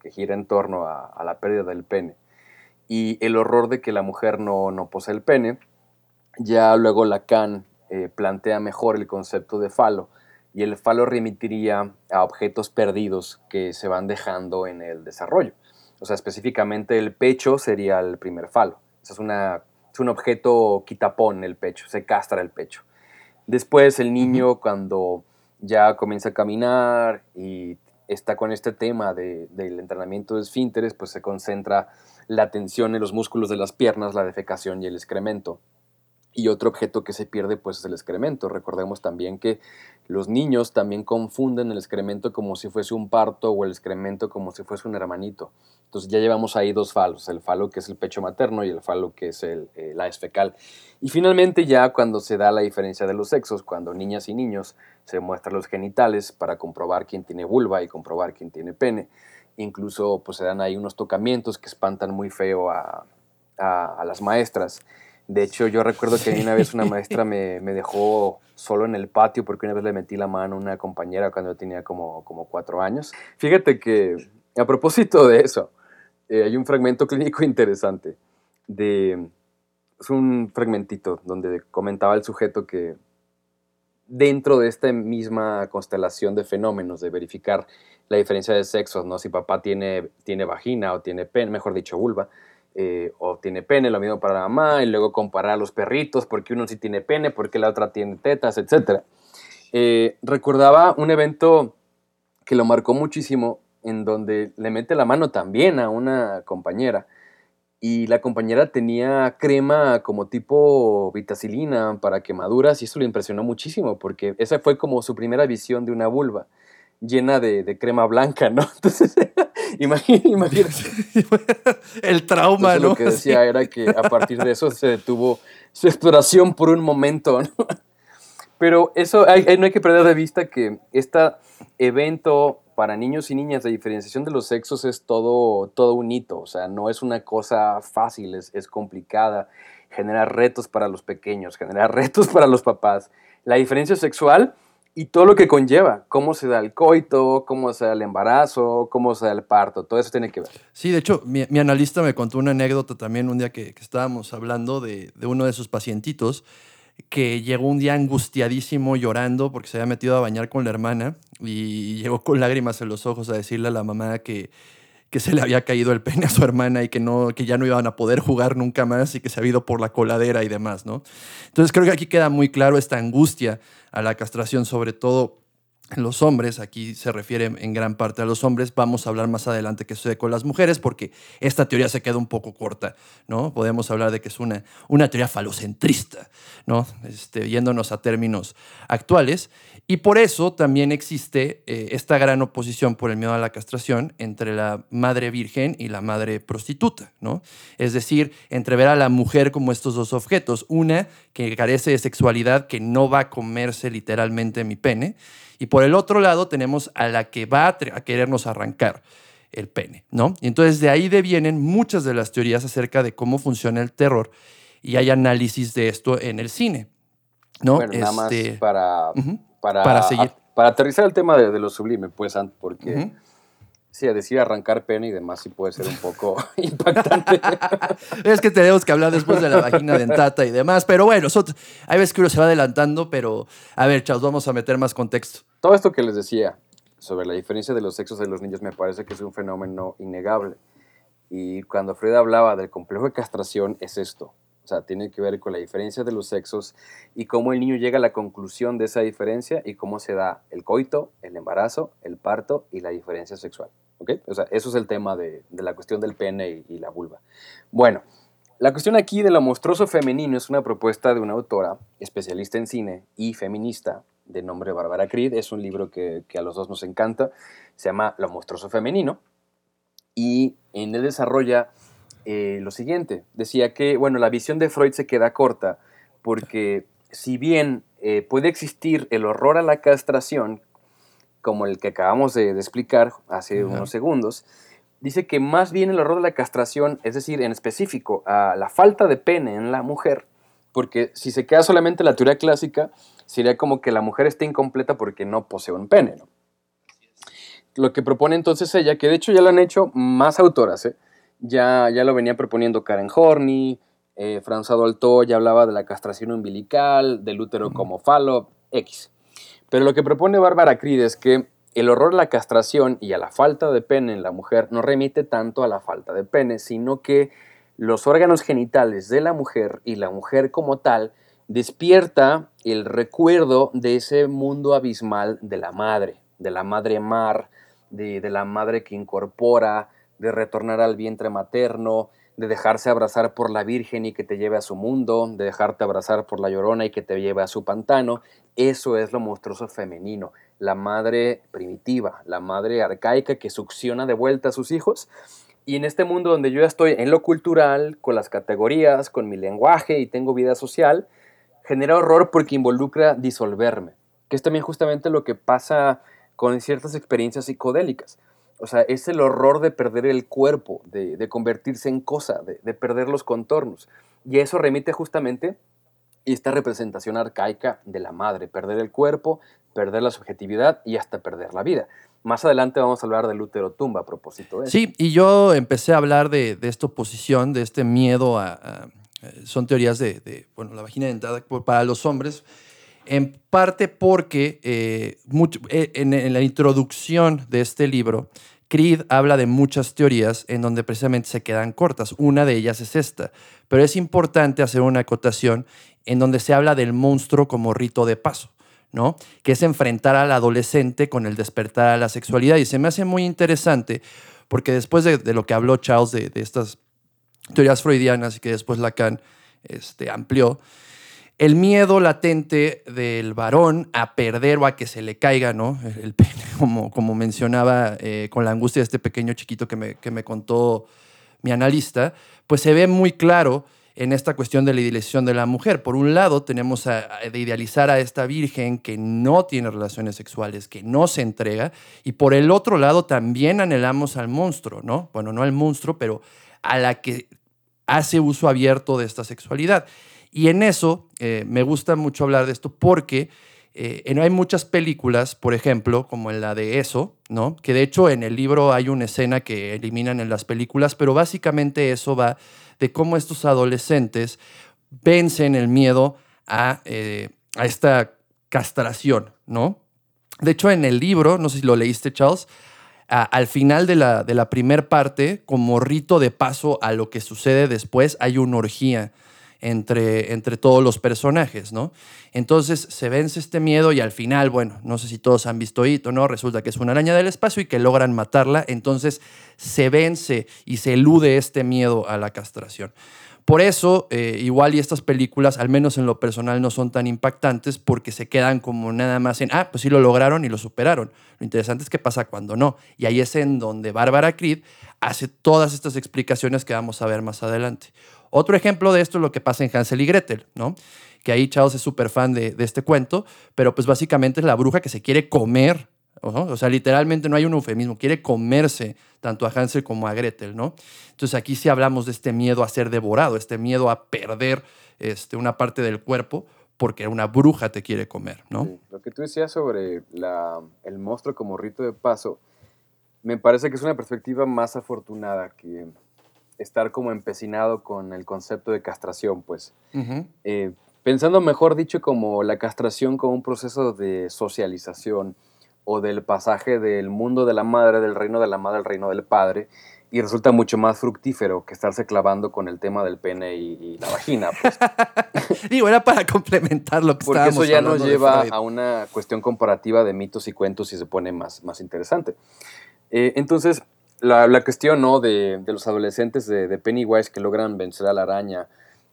que gira en torno a, a la pérdida del pene. Y el horror de que la mujer no, no posee el pene. Ya luego Lacan eh, plantea mejor el concepto de falo. Y el falo remitiría a objetos perdidos que se van dejando en el desarrollo. O sea, específicamente el pecho sería el primer falo. O sea, es, una, es un objeto quitapón el pecho, se castra el pecho. Después el niño cuando ya comienza a caminar y está con este tema de- del entrenamiento de esfínteres, pues se concentra la atención en los músculos de las piernas, la defecación y el excremento. Y otro objeto que se pierde pues es el excremento. Recordemos también que los niños también confunden el excremento como si fuese un parto o el excremento como si fuese un hermanito. Entonces ya llevamos ahí dos falos, el falo que es el pecho materno y el falo que es el, eh, la es fecal. Y finalmente ya cuando se da la diferencia de los sexos, cuando niñas y niños se muestran los genitales para comprobar quién tiene vulva y comprobar quién tiene pene, incluso pues se dan ahí unos tocamientos que espantan muy feo a- a las maestras. De hecho, yo recuerdo que una vez una maestra me, me dejó solo en el patio porque una vez le metí la mano a una compañera cuando yo tenía como, como cuatro años. Fíjate que, a propósito de eso, eh, hay un fragmento clínico interesante. De, es un fragmentito donde comentaba el sujeto que dentro de esta misma constelación de fenómenos, de verificar la diferencia de sexos, ¿no? si papá tiene, tiene vagina o tiene pene, mejor dicho, vulva, eh, o tiene pene, lo mismo para la mamá, y luego comparar a los perritos, porque uno sí tiene pene, porque la otra tiene tetas, etc. Eh, recordaba un evento que lo marcó muchísimo, en donde le mete la mano también a una compañera, y la compañera tenía crema como tipo vitacilina para quemaduras, y eso le impresionó muchísimo, porque esa fue como su primera visión de una vulva llena de, de crema blanca, ¿no? Entonces, imagínate, el trauma, ¿no? Lo que decía era que a partir de eso se detuvo su exploración por un momento, ¿no? Pero eso hay- hay- no hay que perder de vista que este evento para niños y niñas de diferenciación de los sexos es todo, todo un hito, o sea, no es una cosa fácil, es, es complicada, genera retos para los pequeños, genera retos para los papás. La diferencia sexual y todo lo que conlleva, cómo se da el coito, cómo se da el embarazo, cómo se da el parto, todo eso tiene que ver. Sí, de hecho, mi, mi analista me contó una anécdota también un día que, que estábamos hablando de, de uno de sus pacientitos que llegó un día angustiadísimo llorando porque se había metido a bañar con la hermana y llegó con lágrimas en los ojos a decirle a la mamá que, que se le había caído el pene a su hermana y que, no, que ya no iban a poder jugar nunca más y que se había ido por la coladera y demás, ¿no? Entonces creo que aquí queda muy claro esta angustia a la castración, sobre todo en los hombres, aquí se refiere en gran parte a los hombres, vamos a hablar más adelante que sucede con las mujeres, porque esta teoría se queda un poco corta, ¿no? Podemos hablar de que es una, una teoría falocentrista, ¿no? Este, yéndonos a términos actuales, y por eso también existe eh, esta gran oposición por el miedo a la castración entre la madre virgen y la madre prostituta, ¿no? Es decir, entre ver a la mujer como estos dos objetos, una que carece de sexualidad, que no va a comerse literalmente mi pene, y por el otro lado tenemos a la que va a, a querernos arrancar el pene, ¿no? Y entonces de ahí devienen muchas de las teorías acerca de cómo funciona el terror y hay análisis de esto en el cine, ¿no? Bueno, nada más Este, para, para, para seguir. para aterrizar el tema de, de lo sublime, pues, porque Ujú. sí, a decir arrancar pene y demás sí puede ser un poco impactante. Es que tenemos que hablar después de la vagina dentata y demás, pero bueno, nosotros, hay veces que uno se va adelantando, pero a ver, chavos, vamos a meter más contexto. Todo esto que les decía sobre la diferencia de los sexos de los niños me parece que es un fenómeno innegable. Y cuando Freda hablaba del complejo de castración es esto. O sea, tiene que ver con la diferencia de los sexos y cómo el niño llega a la conclusión de esa diferencia y cómo se da el coito, el embarazo, el parto y la diferencia sexual. ¿Ok? O sea, eso es el tema de, de la cuestión del pene y, la vulva. Bueno, la cuestión aquí de lo monstruoso femenino es una propuesta de una autora especialista en cine y feminista de nombre Bárbara Creed. Es un libro que, que a los dos nos encanta. Se llama Lo monstruoso femenino. Y en él desarrolla eh, lo siguiente. Decía que, bueno, la visión de Freud se queda corta porque si bien eh, puede existir el horror a la castración, como el que acabamos de, de explicar hace unos segundos, dice que más bien el horror de la castración, es decir, en específico a la falta de pene en la mujer, porque si se queda solamente la teoría clásica, sería como que la mujer está incompleta porque no posee un pene, ¿no? Lo que propone entonces ella, que de hecho ya lo han hecho más autoras, ¿eh? Ya, ya lo venía proponiendo Karen Horney, eh, François ya hablaba de la castración umbilical, del útero como falo, X. Pero lo que propone Bárbara Creed es que el horror a la castración y a la falta de pene en la mujer no remite tanto a la falta de pene, sino que los órganos genitales de la mujer y la mujer como tal despierta el recuerdo de ese mundo abismal de la madre, de la madre mar, de, de la madre que incorpora, de retornar al vientre materno, de dejarse abrazar por la Virgen y que te lleve a su mundo, de dejarte abrazar por la Llorona y que te lleve a su pantano. Eso es lo monstruoso femenino, la madre primitiva, la madre arcaica que succiona de vuelta a sus hijos. Y en este mundo donde yo estoy en lo cultural, con las categorías, con mi lenguaje y tengo vida social, genera horror porque involucra disolverme, que es también justamente lo que pasa con ciertas experiencias psicodélicas. O sea, es el horror de perder el cuerpo, de, de convertirse en cosa, de, de, perder los contornos. Y eso remite justamente a esta representación arcaica de la madre, perder el cuerpo, perder la subjetividad y hasta perder la vida. Más adelante vamos a hablar del útero tumba a propósito de eso. Sí, y yo empecé a hablar de, de esta oposición, de este miedo a... a son teorías de, de, bueno, la vagina dentada para los hombres, en parte porque eh, mucho, en, en, la introducción de este libro, Creed habla de muchas teorías en donde precisamente se quedan cortas. Una de ellas es esta, pero es importante hacer una acotación en donde se habla del monstruo como rito de paso. ¿no? Que es enfrentar al adolescente con el despertar a la sexualidad. Y se me hace muy interesante porque después de, de lo que habló Charles de, de, estas teorías freudianas y que después Lacan este, amplió, el miedo latente del varón a perder o a que se le caiga, ¿no? El pene, como, como mencionaba eh, con la angustia de este pequeño chiquito que me, que me contó mi analista, pues se ve muy claro en esta cuestión de la idealización de la mujer. Por un lado, tenemos a, de idealizar a esta virgen que no tiene relaciones sexuales, que no se entrega, y por el otro lado también anhelamos al monstruo, ¿no? Bueno, no al monstruo, pero a la que hace uso abierto de esta sexualidad. Y en eso eh, me gusta mucho hablar de esto porque eh, hay muchas películas, por ejemplo, como en la de Eso, ¿no? Que de hecho en el libro hay una escena que eliminan en las películas, pero básicamente eso va de cómo estos adolescentes vencen el miedo a, eh, a esta castración, ¿no? De hecho, en el libro, no sé si lo leíste, Charles, al final de la, de la primer parte, como rito de paso a lo que sucede después, hay una orgía entre, entre todos los personajes, ¿no? Entonces se vence este miedo y al final, bueno, no sé si todos han visto It o no, resulta que es una araña del espacio y que logran matarla, entonces se vence y se elude este miedo a la castración. Por eso, eh, igual y estas películas, al menos en lo personal, no son tan impactantes porque se quedan como nada más en, ah, pues sí lo lograron y lo superaron. Lo interesante es qué pasa cuando no. Y ahí es en donde Bárbara Creed hace todas estas explicaciones que vamos a ver más adelante. Otro ejemplo de esto es lo que pasa en Hansel y Gretel, ¿no? Que ahí Charles es súper fan de, este cuento, pero pues básicamente es la bruja que se quiere comer. O sea, literalmente no hay un eufemismo, quiere comerse tanto a Hansel como a Gretel, ¿no? Entonces aquí sí hablamos de este miedo a ser devorado, este miedo a perder este, una parte del cuerpo porque una bruja te quiere comer, ¿no? Lo que tú decías sobre el monstruo como rito de paso, me parece que es una perspectiva más afortunada que estar como empecinado con el concepto de castración, pues. Eh, pensando mejor dicho como la castración como un proceso de socialización o del pasaje del mundo de la madre, del reino de la madre al reino del padre, y resulta mucho más fructífero que estarse clavando con el tema del pene y, y la vagina, pues, Digo, era para complementar lo que porque estábamos eso ya nos lleva a una cuestión comparativa de mitos y cuentos y se pone más, más interesante. Eh, entonces, la, la cuestión ¿no? de, de los adolescentes de, Pennywise que logran vencer a la araña,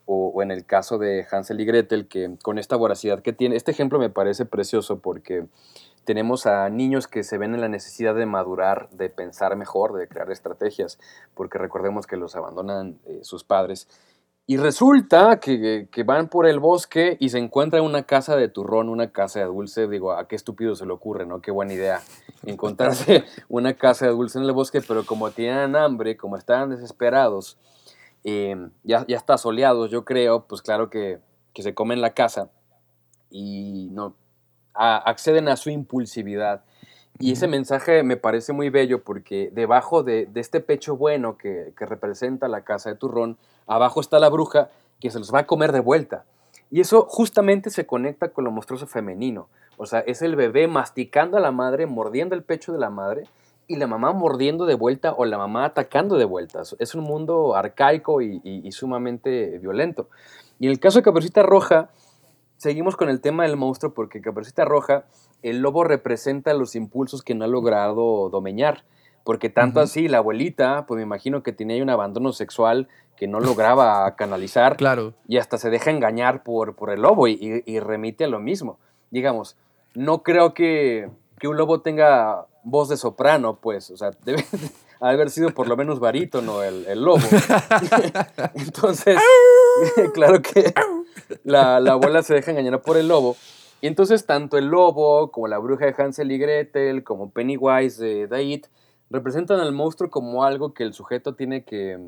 o, o en el caso de Hansel y Gretel, que con esta voracidad que tiene, este ejemplo me parece precioso porque tenemos a niños que se ven en la necesidad de madurar, de pensar mejor, de crear estrategias, porque recordemos que los abandonan eh, sus padres. Y resulta que, van por el bosque y se encuentran una casa de turrón, una casa de dulce. Digo, a qué estúpido se le ocurre, ¿no? Qué buena idea encontrarse una casa de dulce en el bosque, pero como tienen hambre, como estaban desesperados, eh, ya, ya está soleados, yo creo, pues claro que, que se comen la casa y no acceden a su impulsividad. Y ese mensaje me parece muy bello porque debajo de, de este pecho bueno que, que representa la casa de turrón, abajo está la bruja que se los va a comer de vuelta. Y eso justamente se conecta con lo monstruoso femenino. O sea, es el bebé masticando a la madre, mordiendo el pecho de la madre, y la mamá mordiendo de vuelta o la mamá atacando de vuelta. Es un mundo arcaico y, y- y sumamente violento. Y en el caso de Caperucita Roja, seguimos con el tema del monstruo porque Caperucita Roja, el lobo representa los impulsos que no ha logrado domeñar. Porque tanto así, la abuelita, pues me imagino que tenía un abandono sexual que no lograba canalizar Claro. y hasta se deja engañar por, por el lobo y, y- y remite a lo mismo. Digamos, no creo que, que un lobo tenga voz de soprano, pues, o sea, debe haber sido por lo menos barítono el, el lobo. Entonces, claro que la, la abuela se deja engañar por el lobo. Y entonces tanto el lobo como la bruja de Hansel y Gretel, como Pennywise de Dait, representan al monstruo como algo que el sujeto tiene que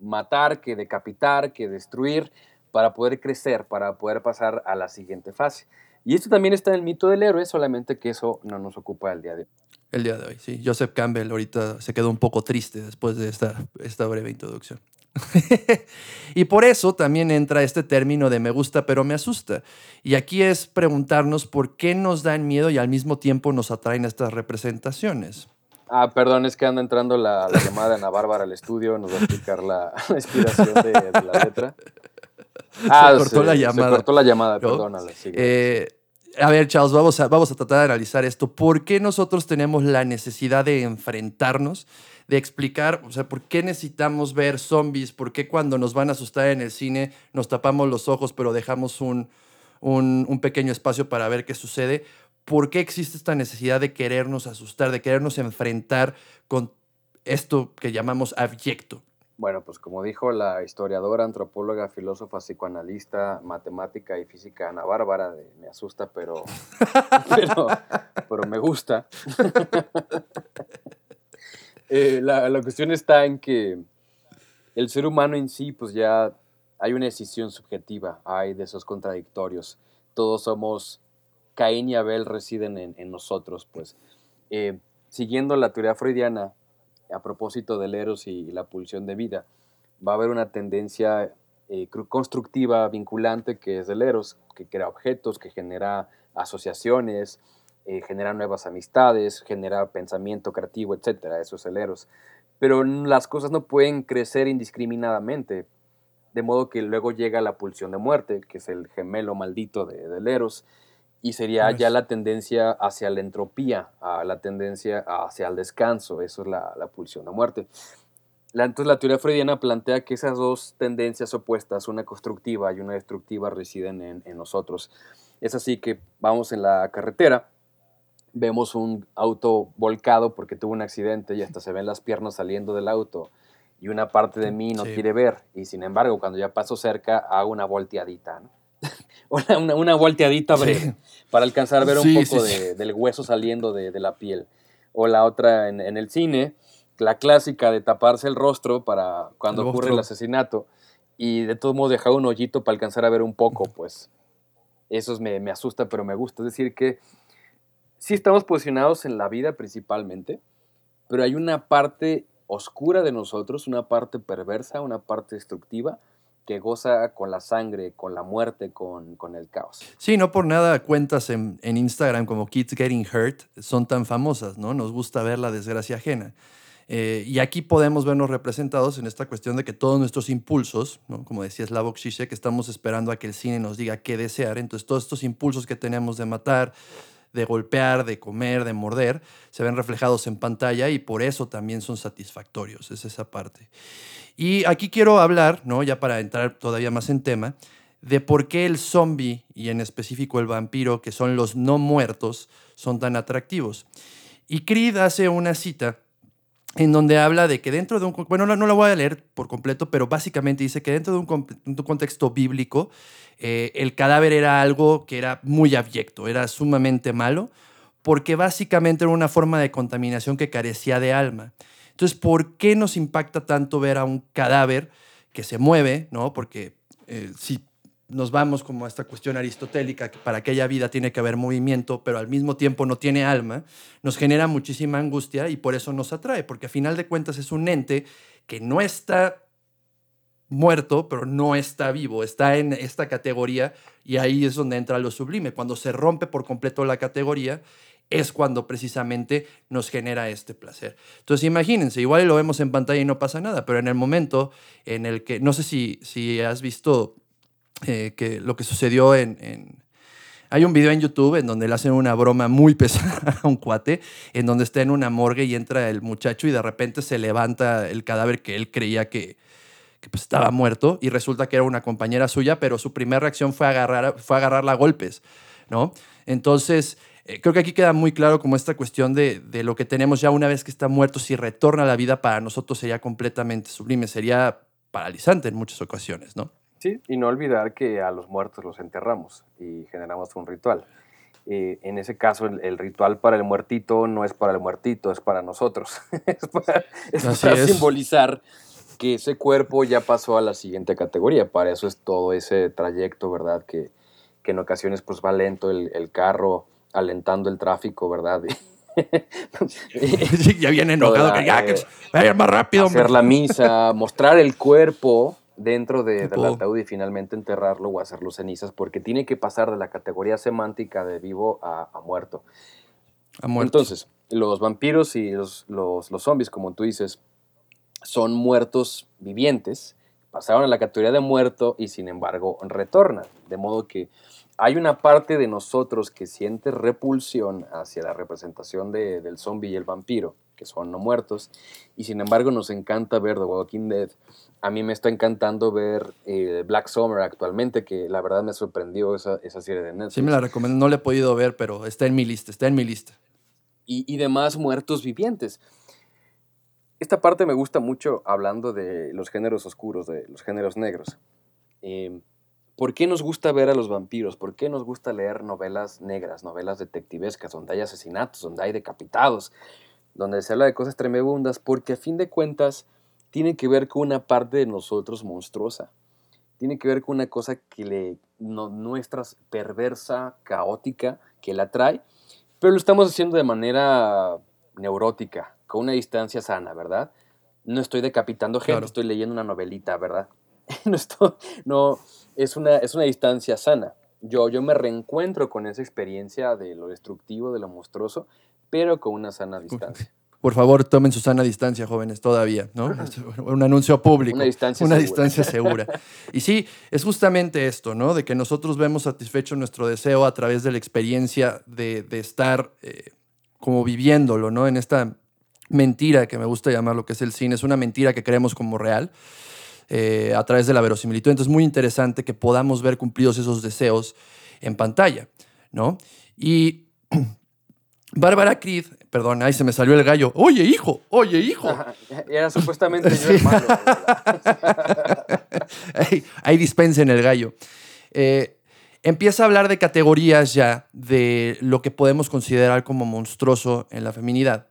matar, que decapitar, que destruir para poder crecer, para poder pasar a la siguiente fase. Y esto también está en el mito del héroe, solamente que eso no nos ocupa el día de hoy. El día de hoy, sí. Joseph Campbell ahorita se quedó un poco triste después de esta, esta breve introducción. y por eso también entra este término de me gusta pero me asusta. Y aquí es preguntarnos por qué nos dan miedo y al mismo tiempo nos atraen estas representaciones. Ah, perdón, es que anda entrando la, la llamada de Ana Bárbara al estudio, nos va a explicar la, la inspiración de, de la letra. Ah, cortó la llamada. Se cortó la llamada, ¿no? perdónala. sigue. Eh, a ver, Charles, vamos a, vamos a tratar de analizar esto. ¿Por qué nosotros tenemos la necesidad de enfrentarnos, de explicar, o sea, por qué necesitamos ver zombies? ¿Por qué cuando nos van a asustar en el cine nos tapamos los ojos pero dejamos un, un, un pequeño espacio para ver qué sucede? ¿Por qué existe esta necesidad de querernos asustar, de querernos enfrentar con esto que llamamos abyecto? Bueno, pues como dijo la historiadora, antropóloga, filósofa, psicoanalista, matemática y física Ana Bárbara, de- me asusta, pero, pero, pero me gusta. Eh, la, la cuestión está en que el ser humano en sí, pues ya hay una decisión subjetiva, hay de esos contradictorios. Todos somos Caín y Abel residen en, en nosotros, pues. Eh, siguiendo la teoría freudiana, a propósito del eros y la pulsión de vida, va a haber una tendencia eh, constructiva, vinculante, que es del eros, que crea objetos, que genera asociaciones, eh, genera nuevas amistades, genera pensamiento creativo, etcétera. Eso es el eros. Pero las cosas no pueden crecer indiscriminadamente, de modo que luego llega la pulsión de muerte, que es el gemelo maldito de, del eros, y sería Pues. ya la tendencia hacia la entropía, a la tendencia hacia el descanso, eso es la, la pulsión de muerte. La, entonces la teoría freudiana plantea que esas dos tendencias opuestas, una constructiva y una destructiva, residen en, en nosotros. Es así que vamos en la carretera, vemos un auto volcado porque tuvo un accidente y hasta se ven las piernas saliendo del auto y una parte de mí no Sí. quiere ver y sin embargo cuando ya paso cerca hago una volteadita, ¿no? Una, una, una volteadita Sí. breve para alcanzar a ver un poco sí, sí. de- del hueso saliendo de, de la piel. O la otra en, en el cine, la clásica de taparse el rostro para cuando El ocurre el asesinato y de todos modos dejar un hoyito para alcanzar a ver un poco, pues eso es- me, me asusta, pero me gusta. Es decir, que sí estamos posicionados en la vida principalmente, pero hay una parte oscura de nosotros, una parte perversa, una parte destructiva que goza con la sangre, con la muerte, con, con el caos. Sí, no por nada cuentas en, en Instagram como Kids Getting Hurt son tan famosas, ¿no? Nos gusta ver la desgracia ajena. Eh, y aquí podemos vernos representados en esta cuestión de que todos nuestros impulsos, ¿no? como decía Slavoj Žižek, estamos esperando a que el cine nos diga qué desear. Entonces, todos estos impulsos que tenemos de matar, de golpear, de comer, de morder, se ven reflejados en pantalla y por eso también son satisfactorios. Es esa parte. Y aquí quiero hablar, ¿no? ya para entrar todavía más en tema, de por qué el zombie y en específico el vampiro, que son los no muertos, son tan atractivos. Y Creed hace una cita en donde habla de que dentro de un... Bueno, no, la voy a leer por completo, pero básicamente dice que dentro de un contexto bíblico, eh, el cadáver era algo que era muy abyecto, era sumamente malo, porque básicamente era una forma de contaminación que carecía de alma. Entonces, ¿por qué nos impacta tanto ver a un cadáver que se mueve, ¿no? Porque eh, si nos vamos como a esta cuestión aristotélica, que para aquella vida tiene que haber movimiento, pero al mismo tiempo no tiene alma, nos genera muchísima angustia y por eso nos atrae, porque a final de cuentas es un ente que no está muerto, pero no está vivo, está en esta categoría y ahí es donde entra lo sublime. Cuando se rompe por completo la categoría, es cuando precisamente nos genera este placer. Entonces imagínense, igual lo vemos en pantalla y no pasa nada, pero en el momento en el que, no sé si, si has visto eh, que lo que sucedió en, en- Hay un video en YouTube en donde le hacen una broma muy pesada a un cuate, en donde está en una morgue y entra el muchacho y de repente se levanta el cadáver que él creía que, que pues estaba muerto y resulta que era una compañera suya, pero su primera reacción fue agarrar, fue agarrarla a golpes, ¿no? Entonces, eh, creo que aquí queda muy claro como esta cuestión de, de lo que tenemos ya una vez que está muerto, si retorna a la vida para nosotros sería completamente sublime, sería paralizante en muchas ocasiones, ¿no? Sí, y no olvidar que a los muertos los enterramos y generamos un ritual. Eh, en ese caso, el, el ritual para el muertito no es para el muertito, es para nosotros. es para, es para simbolizar que ese cuerpo ya pasó a la siguiente categoría. Para eso es todo ese trayecto, ¿verdad? Que, que en ocasiones pues va lento el, el carro, alentando el tráfico, ¿verdad? ya viene enojado, Toda, que ya, que eh, vaya más rápido, hombre. hacer la misa, mostrar el cuerpo dentro de- del ataúd y finalmente enterrarlo o hacerlo cenizas, porque tiene que pasar de la categoría semántica de vivo a, a muerto. Ha muerto. Entonces, los vampiros y los, los, los zombies, como tú dices, son muertos vivientes, pasaron a la categoría de muerto y sin embargo retornan. De modo que hay una parte de nosotros que siente repulsión hacia la representación de- del zombie y el vampiro, que son no muertos, y sin embargo nos encanta ver The Walking Dead. A mí me está encantando ver eh, Black Summer actualmente, que la verdad me sorprendió esa, esa serie de Netflix. Sí me la recomiendo, no la he podido ver, pero está en mi lista, está en mi lista. y, y demás muertos vivientes. Esta parte me gusta mucho hablando de los géneros oscuros, de los géneros negros. Eh, ¿Por qué nos gusta ver a los vampiros? ¿Por qué nos gusta leer novelas negras, novelas detectivescas, donde hay asesinatos, donde hay decapitados, donde se habla de cosas tremendas? Porque a fin de cuentas tiene que ver con una parte de nosotros monstruosa. Tiene que ver con una cosa que le, no, nuestra perversa, caótica, que la trae, pero lo estamos haciendo de manera neurótica, con una distancia sana, ¿verdad? No estoy decapitando gente, Claro. estoy leyendo una novelita, ¿verdad? no, estoy- no es, una, es una distancia sana. Yo, yo me reencuentro con esa experiencia de lo destructivo, de lo monstruoso, pero con una sana distancia. Por favor, tomen su sana distancia, jóvenes, todavía, ¿no? Es un anuncio público. Una distancia Una segura. distancia segura. Y sí, es justamente esto, ¿no? De que nosotros vemos satisfecho nuestro deseo a través de la experiencia de, de estar eh, como viviéndolo, ¿no? En esta mentira que me gusta llamar lo que es el cine. Es una mentira que creemos como real eh, a través de la verosimilitud. Entonces es muy interesante que podamos ver cumplidos esos deseos en pantalla, ¿no? Y Bárbara Creed, perdón, ahí se me salió el gallo. Oye, hijo, oye, hijo. Ajá, Era supuestamente yo el malo. ahí, ahí dispensen el gallo. Eh, empieza a hablar de categorías ya de lo que podemos considerar como monstruoso en la feminidad.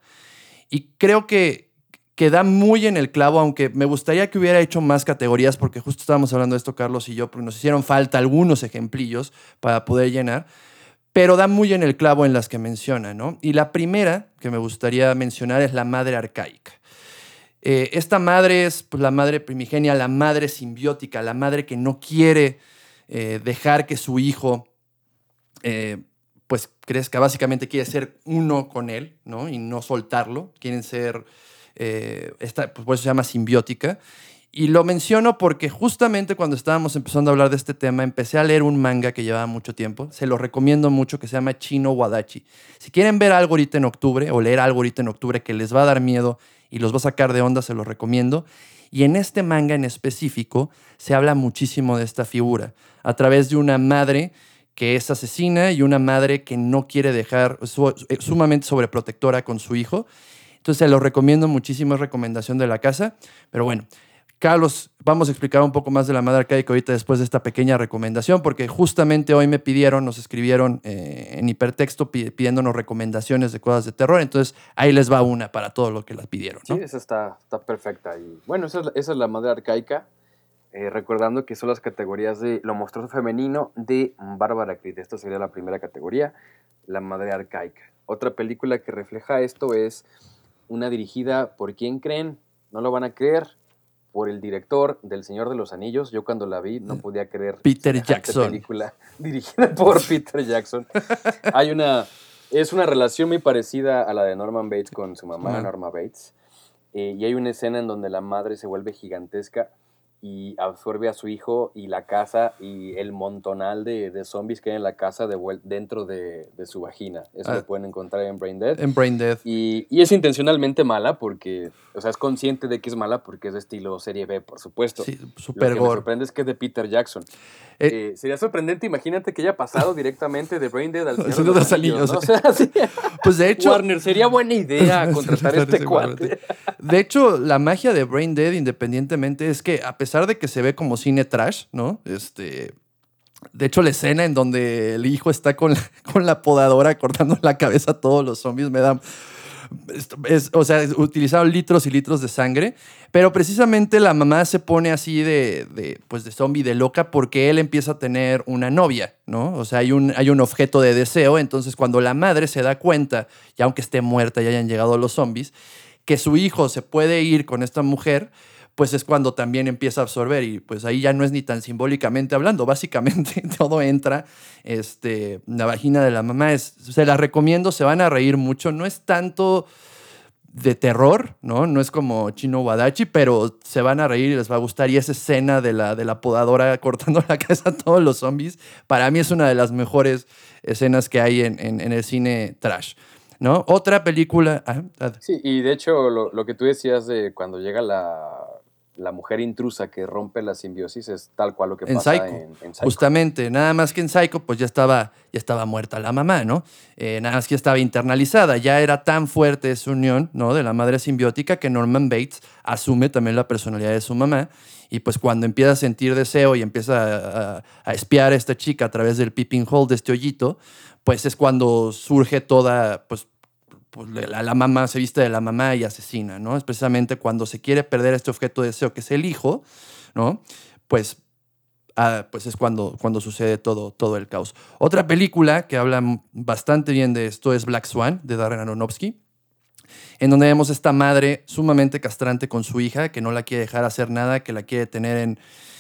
Y creo que, que da muy en el clavo, aunque me gustaría que hubiera hecho más categorías, porque justo estábamos hablando de esto, Carlos y yo, porque nos hicieron falta algunos ejemplillos para poder llenar, pero da muy en el clavo en las que menciona, ¿no? Y la primera que me gustaría mencionar es la madre arcaica. Eh, esta madre es pues, la madre primigenia, la madre simbiótica, la madre que no quiere eh, dejar que su hijo eh, pues crezca, básicamente quiere ser uno con él, ¿no? Y no soltarlo, quieren ser, eh, esta, pues por eso se llama simbiótica. Y lo menciono porque justamente cuando estábamos empezando a hablar de este tema, empecé a leer un manga que llevaba mucho tiempo. Se lo recomiendo mucho, que se llama Chino Wadachi. Si quieren ver algo ahorita en octubre o leer algo ahorita en octubre que les va a dar miedo y los va a sacar de onda, se los recomiendo. Y en este manga en específico se habla muchísimo de esta figura, a través de una madre que es asesina y una madre que no quiere dejar, eh, sumamente sobreprotectora con su hijo. Entonces se lo recomiendo muchísimo, es recomendación de la casa. Pero bueno, Carlos, vamos a explicar un poco más de la madre arcaica ahorita después de esta pequeña recomendación, porque justamente hoy me pidieron, nos escribieron eh, en hipertexto pi- pidiéndonos recomendaciones de cosas de terror. Entonces ahí les va una para todo lo que las pidieron. Sí, ¿no? esa está, está perfecta. Y bueno, esa es, esa es la madre arcaica, eh, recordando que son las categorías de lo monstruoso femenino de Bárbara Creed. Esta sería la primera categoría, la madre arcaica. Otra película que refleja esto es una dirigida por quién creen, no lo van a creer, por el director del Señor de los Anillos. Yo cuando la vi no podía creer. Peter Jackson. película dirigida por Peter Jackson. Hay una, es una relación muy parecida a la de Norman Bates con su mamá. Norma Bates. Eh, y hay una escena en donde la madre se vuelve gigantesca y absorbe a su hijo y la casa y el montonal de, de zombies que hay en la casa de dentro de, de su vagina. Eso Ah. lo pueden encontrar en Brain Dead. En Brain Dead. Y, y es intencionalmente mala porque, o sea, es consciente de que es mala porque es de estilo serie B, por supuesto. Sí, Lo super que me gore. sorprende es que es de Peter Jackson. Eh, Eh, sería sorprendente, imagínate que haya pasado directamente de Brain Dead al Señor, de los los Anillos. O sea, sí. Pues de hecho, Warner, sería buena idea contratar este cuate. De hecho, la magia de Brain Dead, independientemente, es que a pesar de que se ve como cine trash, ¿no? Este. De hecho, la escena en donde el hijo está con la, con la podadora cortando la cabeza a todos los zombies me da. es- o sea, utilizaron litros y litros de sangre, pero precisamente la mamá se pone así de, de, pues de zombie, de loca, porque él empieza a tener una novia, ¿no? O sea, hay un, hay un objeto de deseo, entonces cuando la madre se da cuenta, y aunque esté muerta y hayan llegado los zombies, que su hijo se puede ir con esta mujer, pues es cuando también empieza a absorber y pues ahí ya no es ni tan simbólicamente hablando, básicamente todo entra, este, la vagina de la mamá es, se la recomiendo, se van a reír mucho, no es tanto de terror, ¿no? No es como Chino Wadachi, pero se van a reír y les va a gustar. Y esa escena de la, de la podadora cortando la cabeza a todos los zombies, para mí es una de las mejores escenas que hay en, en- el cine trash, ¿no? Otra película... ah, Sí, y de hecho lo, lo que tú decías de cuando llega la, la mujer intrusa que rompe la simbiosis es tal cual lo que En pasa Psycho. en, en Psycho. Justamente, nada más que en Psycho, pues ya estaba, ya estaba muerta la mamá, ¿no? Eh, nada más que ya estaba internalizada, ya era tan fuerte esa unión, ¿no? De la madre simbiótica que Norman Bates asume también la personalidad de su mamá. Y pues cuando empieza a sentir deseo y empieza a, a- a espiar a esta chica a través del peeping hole de este hoyito, pues es cuando surge toda, pues, pues, la, mamá se viste de la mamá y asesina, ¿no? Es precisamente cuando se quiere perder este objeto de deseo que es el hijo, ¿no? Pues ah, pues es cuando, cuando sucede todo, todo el caos. Otra película que habla bastante bien de esto es Black Swan, de Darren Aronofsky, en donde vemos esta madre sumamente castrante con su hija, que no la quiere dejar hacer nada, que la quiere tener en,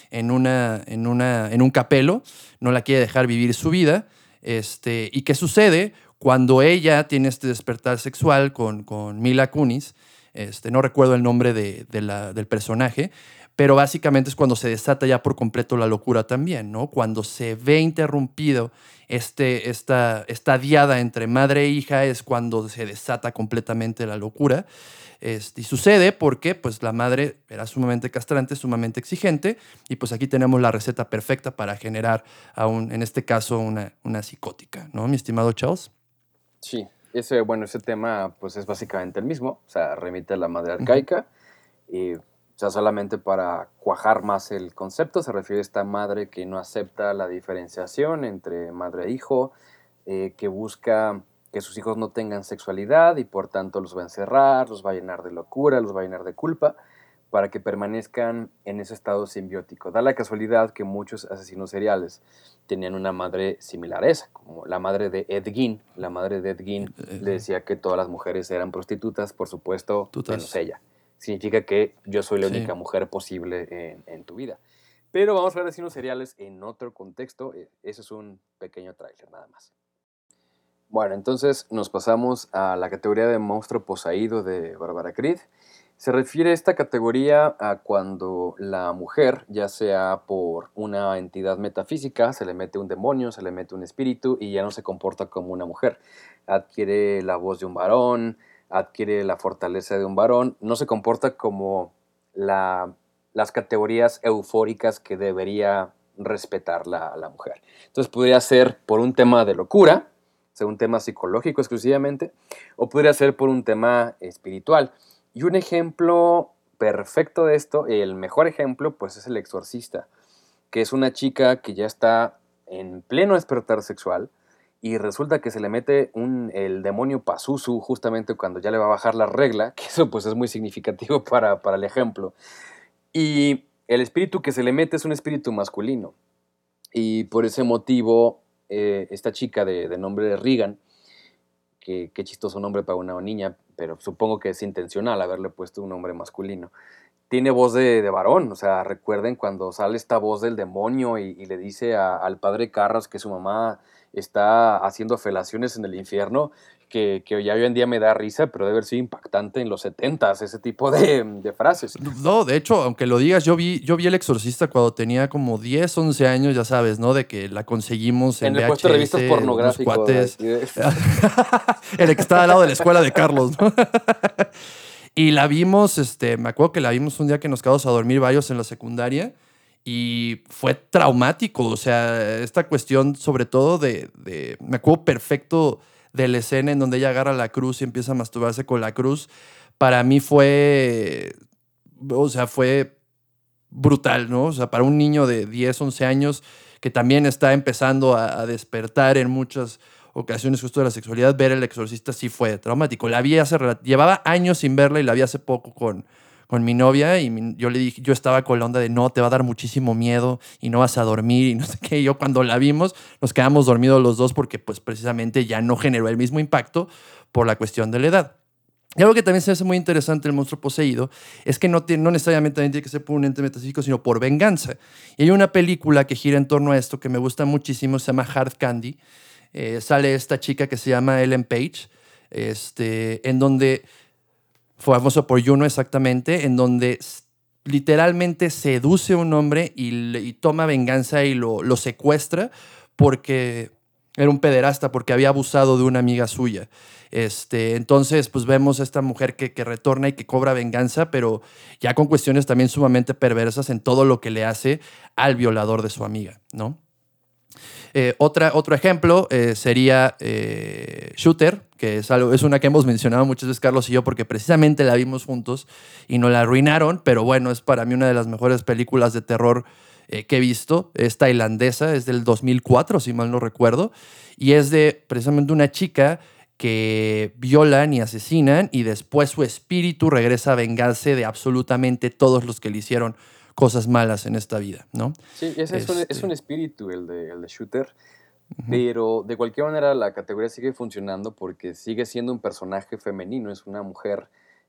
en, una, en, una, en un capelo, no la quiere dejar vivir su vida. Este, ¿Y qué sucede cuando ella tiene este despertar sexual con, con Mila Kunis? Este, no recuerdo el nombre de, del personaje, pero básicamente es cuando se desata ya por completo la locura también, ¿no? Cuando se ve interrumpido este, esta, esta diada entre madre e hija es cuando se desata completamente la locura. Este, y sucede porque pues, la madre era sumamente castrante, sumamente exigente, y pues aquí tenemos la receta perfecta para generar, a en este caso, una, una psicótica, ¿no, mi estimado Charles? Sí, ese, bueno, ese tema pues es básicamente el mismo, o sea, remite a la madre arcaica, y, o sea, solamente para cuajar más el concepto, se refiere a esta madre que no acepta la diferenciación entre madre e hijo, eh, que busca que sus hijos no tengan sexualidad y por tanto los va a encerrar, los va a llenar de locura, los va a llenar de culpa, para que permanezcan en ese estado simbiótico. Da la casualidad que muchos asesinos seriales tenían una madre similar a esa, como la madre de Ed Gein. La madre de Ed Gein le decía que todas las mujeres eran prostitutas, por supuesto, Tutas. menos ella. Significa que yo soy la Sí. única mujer posible en, en tu vida. Pero vamos a ver asesinos seriales en otro contexto. Eh, Ese es un pequeño tráiler nada más. Bueno, entonces nos pasamos a la categoría de monstruo poseído de Barbara Creed. Se refiere esta categoría a cuando la mujer, ya sea por una entidad metafísica, se le mete un demonio, se le mete un espíritu y ya no se comporta como una mujer. Adquiere la voz de un varón, adquiere la fortaleza de un varón, no se comporta como la- las categorías eufóricas que debería respetar la, la mujer. Entonces podría ser por un tema de locura, o sea, un tema psicológico exclusivamente, o podría ser por un tema espiritual. Y un ejemplo perfecto de esto, el mejor ejemplo, pues es el exorcista, que es una chica que ya está en pleno despertar sexual y resulta que se le mete el demonio Pazuzu justamente cuando ya le va a bajar la regla, que eso pues es muy significativo para, para el ejemplo. Y el espíritu que se le mete es un espíritu masculino. Y por ese motivo, eh, esta chica de, de nombre Regan, que qué chistoso nombre para una niña, pero supongo que es intencional haberle puesto un nombre masculino. Tiene voz de, de varón, o sea, recuerden cuando sale esta voz del demonio y, le dice al padre Carras que su mamá está haciendo felaciones en el infierno, que, que ya hoy en día me da risa, pero debe haber sido impactante en los 70 ese tipo de, de frases. No, de hecho, aunque lo digas, yo vi, yo vi El Exorcista cuando tenía como 10, 11 años, ya sabes, ¿no? De que la conseguimos en, En el puesto de revistas VHS, de- el que estaba al lado de la escuela de Carlos, ¿no? y la vimos, este, me acuerdo que la vimos un día que nos quedamos a dormir varios en la secundaria y fue traumático, o sea, esta cuestión sobre todo de, de- me acuerdo perfecto de la escena en donde ella agarra la cruz y empieza a masturbarse con la cruz, para mí fue, o sea, fue brutal, ¿no? O sea, para un niño de 10, 11 años que también está empezando a, a despertar en muchas ocasiones justo de la sexualidad, ver El Exorcista sí fue traumático. La vi hace, llevaba años sin verla y la vi hace poco con, con mi novia y mi- yo le dije, yo estaba con la onda de no, te va a dar muchísimo miedo y no vas a dormir y no sé qué. Y yo cuando la vimos nos quedamos dormidos los dos porque pues precisamente ya no generó el mismo impacto por la cuestión de la edad. Y algo que también se hace muy interesante el monstruo poseído es que no, tiene, no necesariamente tiene que ser por un ente metafísico, sino por venganza. Y hay una película que gira en torno a esto que me gusta muchísimo, se llama Hard Candy. Eh, sale esta chica que se llama Ellen Page, este, en donde, famoso por Juno exactamente, en donde literalmente seduce a un hombre y toma venganza y lo, lo secuestra porque era un pederasta, porque había abusado de una amiga suya. Este, entonces, pues vemos a esta mujer que, que retorna y que cobra venganza, pero ya con cuestiones también sumamente perversas en todo lo que le hace al violador de su amiga, ¿no? Eh, otra, otro ejemplo eh, sería eh, Shooter, que es, algo, es una que hemos mencionado muchas veces Carlos y yo porque precisamente la vimos juntos y nos la arruinaron, pero bueno, es para mí una de las mejores películas de terror que he visto. Es tailandesa, es del 2004, si mal no recuerdo, y es de precisamente una chica que violan y asesinan y después su espíritu regresa a vengarse de absolutamente todos los que le hicieron cosas malas en esta vida, ¿no? Sí, ese es, un, es Este- un espíritu el de, el de Shooter, pero de cualquier manera la categoría sigue funcionando porque sigue siendo un personaje femenino, es una mujer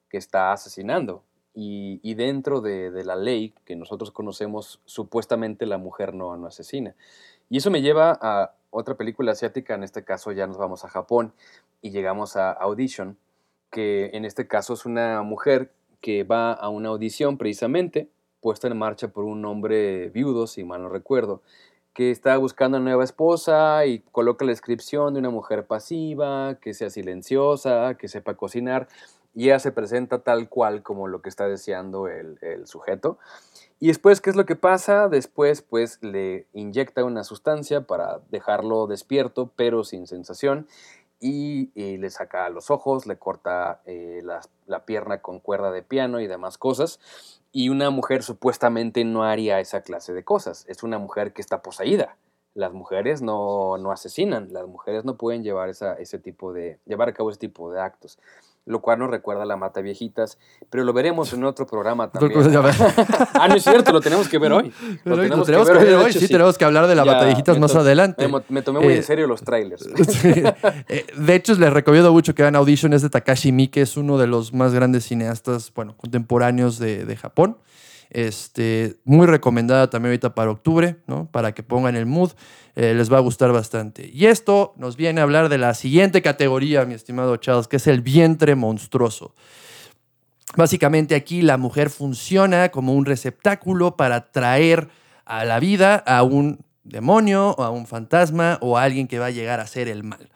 que está asesinando. Y, y dentro de, de la ley que nosotros conocemos, supuestamente la mujer no, no asesina. Y eso me lleva a otra película asiática, en este caso ya nos vamos a Japón y llegamos a Audition, que en este caso es una mujer que va a una audición precisamente, puesta en marcha por un hombre viudo, si mal no recuerdo, que está buscando una nueva esposa y coloca la descripción de una mujer pasiva, que sea silenciosa, que sepa cocinar, y ella se presenta tal cual como lo que está deseando el, el sujeto. Y después, ¿qué es lo que pasa? Después, pues, le inyecta una sustancia para dejarlo despierto, pero sin sensación, y, le saca los ojos, le corta eh, la, la pierna con cuerda de piano y demás cosas. Y una mujer supuestamente no haría esa clase de cosas. Es una mujer que está poseída. Las mujeres no, no asesinan, las mujeres no pueden llevar esa, ese tipo de, llevar a cabo ese tipo de actos. Lo cual nos recuerda a la mata viejitas, pero lo veremos en otro programa también. Ah, no es cierto, lo tenemos que ver hoy. Lo lo tenemos que ver hoy, hecho, sí, tenemos que hablar de la Ya, batallitas me más adelante. Me, tomé muy Eh, en serio los trailers. Eh, De hecho, les recomiendo mucho que vean Audition, es de Takashi Miike, es uno de los más grandes cineastas, bueno, contemporáneos de, de Japón. Este, muy recomendada también ahorita para octubre, ¿no? Para que pongan el mood, eh, les va a gustar bastante. Y esto nos viene a hablar de la siguiente categoría, mi estimado Charles, que es el vientre monstruoso. Básicamente aquí la mujer funciona como un receptáculo para traer a la vida a un demonio o a un fantasma o a alguien que va a llegar a ser el mal.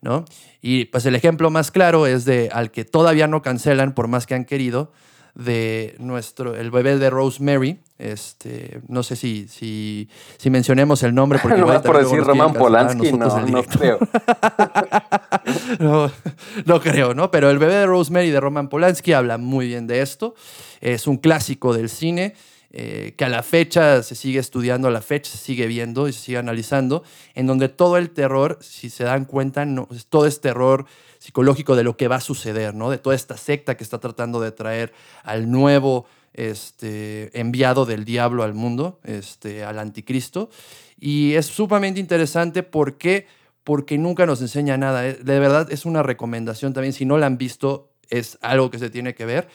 ¿no? Y pues el ejemplo más claro es de al que todavía no cancelan por más que han querido, de nuestro, el bebé de Rosemary. Este, no sé si, si, si mencionemos el nombre porque Nomás por decir Roman Polanski, no, no creo. no, no creo, ¿no? Pero el bebé de Rosemary de Roman Polanski habla muy bien de esto. Es un clásico del cine eh, que a la fecha se sigue estudiando, a la fecha se sigue viendo y se sigue analizando, en donde todo el terror, si se dan cuenta, no, todo es terror psicológico de lo que va a suceder, ¿no? De toda esta secta que está tratando de traer al nuevo este, enviado del diablo al mundo, este, al anticristo. Y es sumamente interesante porque, porque nunca nos enseña nada. Eh, De verdad es una recomendación también. Si no la han visto, es algo que se tiene que ver.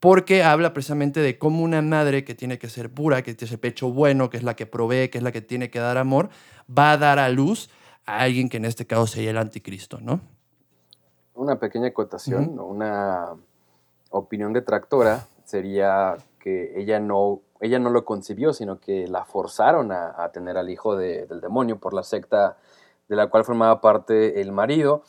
Porque habla precisamente de cómo una madre que tiene que ser pura, que tiene ese pecho bueno, que es la que provee, que es la que tiene que dar amor, va a dar a luz a alguien que en este caso sería el anticristo, ¿no? Una pequeña acotación, o una opinión detractora sería que ella no, ella no lo concibió, sino que la forzaron a, a tener al hijo de- del demonio por la secta de la cual formaba parte el marido.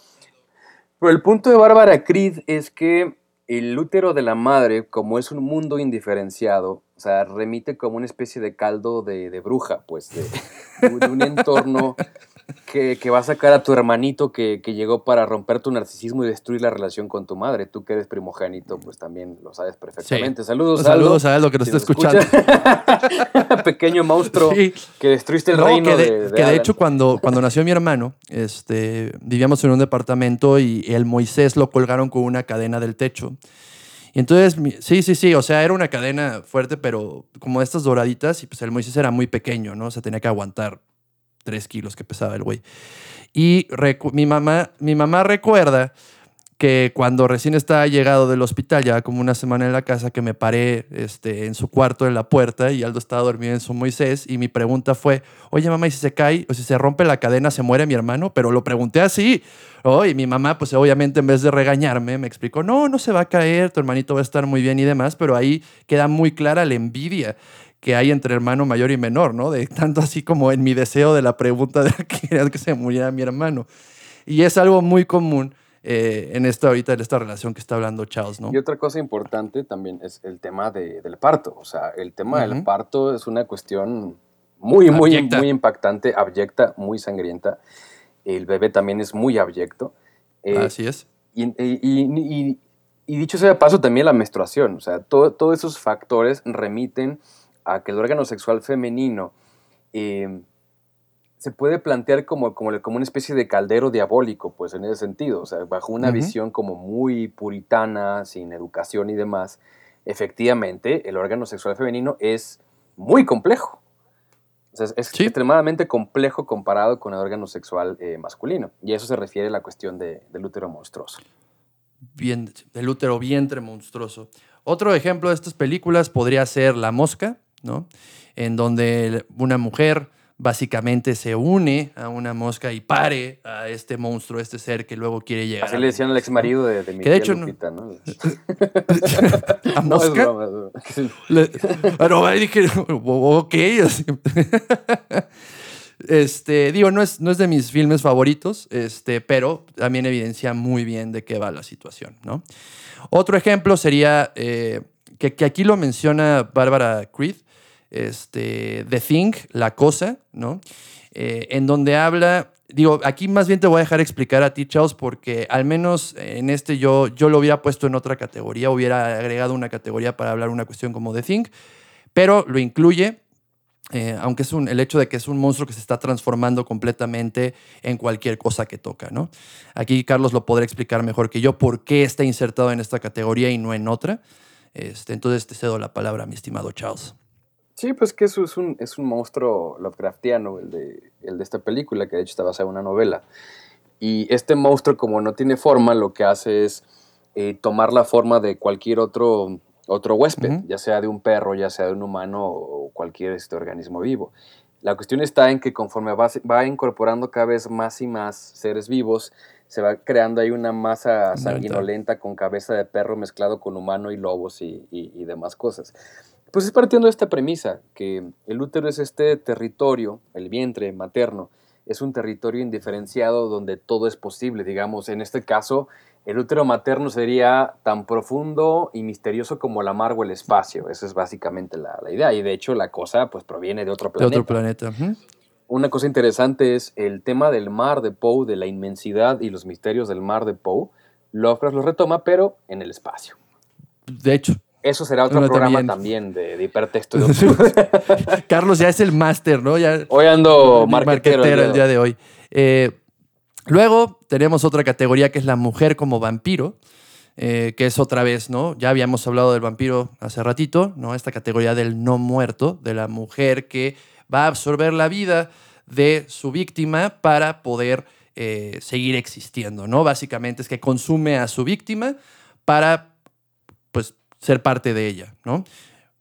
Pero el punto de Bárbara Creed es que el útero de la madre, como es un mundo indiferenciado, o sea, remite como una especie de caldo de, de bruja, pues, de, de un entorno que, que va a sacar a tu hermanito que, que llegó para romper tu narcisismo y destruir la relación con tu madre. Tú que eres primogénito, pues también lo sabes perfectamente. Saludos, Saludos a Aldo que nos si está escuchando. escucha. Pequeño monstruo Sí. que destruiste el No, reino que de, de, de que de Alan. hecho cuando, cuando nació mi hermano, este, vivíamos en un departamento y el Moisés lo colgaron con una cadena del techo. Y entonces, sí, sí, sí, o sea, era una cadena fuerte, pero como estas doraditas, y pues el Moisés era muy pequeño, ¿no? O sea, tenía que aguantar tres kilos que pesaba el güey. Y mi, mamá, mi mamá recuerda que cuando recién estaba llegado del hospital, ya como una semana en la casa, que me paré este, en su cuarto, en la puerta, y Aldo estaba dormido en su Moisés, y mi pregunta fue, oye mamá, ¿y si se cae o si se rompe la cadena, se muere mi hermano? Pero lo pregunté así. Oh, mi mamá, pues obviamente en vez de regañarme, me explicó, no, no se va a caer, tu hermanito va a estar muy bien y demás, pero ahí queda muy clara la envidia que hay entre hermano mayor y menor, ¿no? De tanto así como en mi deseo de la pregunta de que que se muriera mi hermano. Y es algo muy común eh, en esta ahorita, en esta relación que está hablando Charles, ¿no? Y otra cosa importante también es el tema de- del parto. O sea, el tema del parto es una cuestión muy, muy, Abyecta. muy impactante, abyecta, muy sangrienta. El bebé también es muy abyecto. Eh, Así es. y, y- y- y- y dicho sea de paso, también la menstruación. O sea, todo- todos esos factores remiten a que el órgano sexual femenino eh, se puede plantear como, como, como una especie de caldero diabólico, pues en ese sentido. O sea, bajo una visión como muy puritana, sin educación y demás, efectivamente, el órgano sexual femenino es muy complejo. O sea, es- Sí. extremadamente complejo comparado con el órgano sexual eh, masculino. Y a eso se refiere la cuestión de- del útero monstruoso. bien, del útero vientre monstruoso. Otro ejemplo de estas películas podría ser La Mosca, ¿no? En donde una mujer básicamente se une a una mosca y pare a este monstruo, este ser que luego quiere llegar. Así le decían al ex marido de, de mi Que de hecho no- Lupita, ¿no? ¿A No, es mosca? broma. Sí. Le- Pero ahí dije, ok. así. Este, digo, no es, no es de mis filmes favoritos, este, pero también evidencia muy bien de qué va la situación, ¿no? Otro ejemplo sería, eh, que, que aquí lo menciona Bárbara Creed, este, The Thing, La Cosa, ¿no? Eh, en donde habla, digo, aquí más bien te voy a dejar explicar a ti, Charles, porque al menos en este yo, yo lo hubiera puesto en otra categoría, hubiera agregado una categoría para hablar una cuestión como The Thing, pero lo incluye, eh, aunque es un, el hecho de que es un monstruo que se está transformando completamente en cualquier cosa que toca, ¿no? Aquí Carlos lo podrá explicar mejor que yo por qué está insertado en esta categoría y no en otra. Este, entonces te cedo la palabra, mi estimado Charles. Sí, pues que eso es un, es un monstruo Lovecraftiano, el de, el de esta película, que de hecho está basada en una novela. Y este monstruo, como no tiene forma, lo que hace es eh, tomar la forma de cualquier otro, otro huésped, ya sea de un perro, ya sea de un humano o cualquier este, organismo vivo. La cuestión está en que conforme va, va incorporando cada vez más y más seres vivos, se va creando ahí una masa sanguinolenta con cabeza de perro mezclado con humano y lobos y, y- y demás cosas. Pues es partiendo de esta premisa, que el útero es este territorio, el vientre materno, es un territorio indiferenciado donde todo es posible, digamos, en este caso, el útero materno sería tan profundo y misterioso como la mar o el espacio, esa es básicamente la, la idea, y de hecho la cosa pues proviene de otro De planeta. otro planeta. Una cosa interesante es el tema del mar de Poe, de la inmensidad y los misterios del mar de Poe, Lovecraft los retoma, pero en el espacio. De hecho, Eso será otro programa también. también, de, de hipertexto. de otro- Carlos ya es el máster, ¿no? Ya, Hoy ando marquetero marquetero. el día de hoy. Eh, luego tenemos otra categoría que es la mujer como vampiro, eh, que es otra vez, ¿no? Ya habíamos hablado del vampiro hace ratito, ¿no? Esta categoría del no muerto, de la mujer que va a absorber la vida de su víctima para poder eh, seguir existiendo, ¿no? Básicamente es que consume a su víctima para, pues, ser parte de ella, ¿no?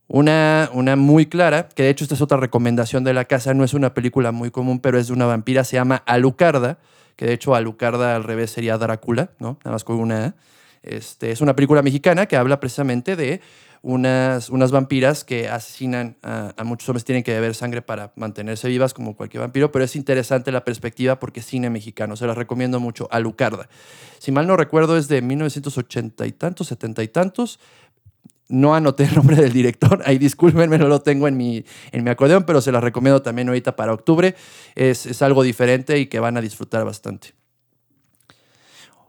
Una, una muy clara, que de hecho esta es otra recomendación de la casa, no es una película muy común, pero es de una vampira, se llama Alucarda, que de hecho Alucarda al revés sería Drácula, ¿no? Nada más con una. Este, es una película mexicana que habla precisamente de unas, unas vampiras que asesinan a, a muchos hombres, tienen que beber sangre para mantenerse vivas como cualquier vampiro, pero es interesante la perspectiva porque es cine mexicano, se las recomiendo mucho, Alucarda. Si mal no recuerdo es de 1980 y tantos, 70 y tantos, no anoté el nombre del director, ahí discúlpenme, no lo tengo en mi, en mi acordeón, pero se las recomiendo también ahorita para octubre. Es, es algo diferente y que van a disfrutar bastante.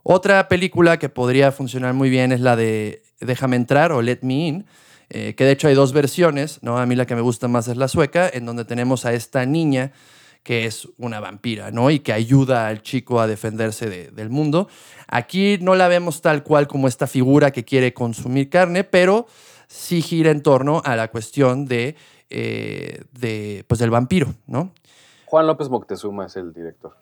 Otra película que podría funcionar muy bien es la de Déjame entrar o Let Me In, eh, que de hecho hay dos versiones, ¿no? A mí la que me gusta más es la sueca, en donde tenemos a esta niña que es una vampira, ¿no? Y que ayuda al chico a defenderse de- del mundo. Aquí no la vemos tal cual como esta figura que quiere consumir carne, pero sí gira en torno a la cuestión de, eh, de pues, del vampiro, ¿no? Juan López Moctezuma es el director.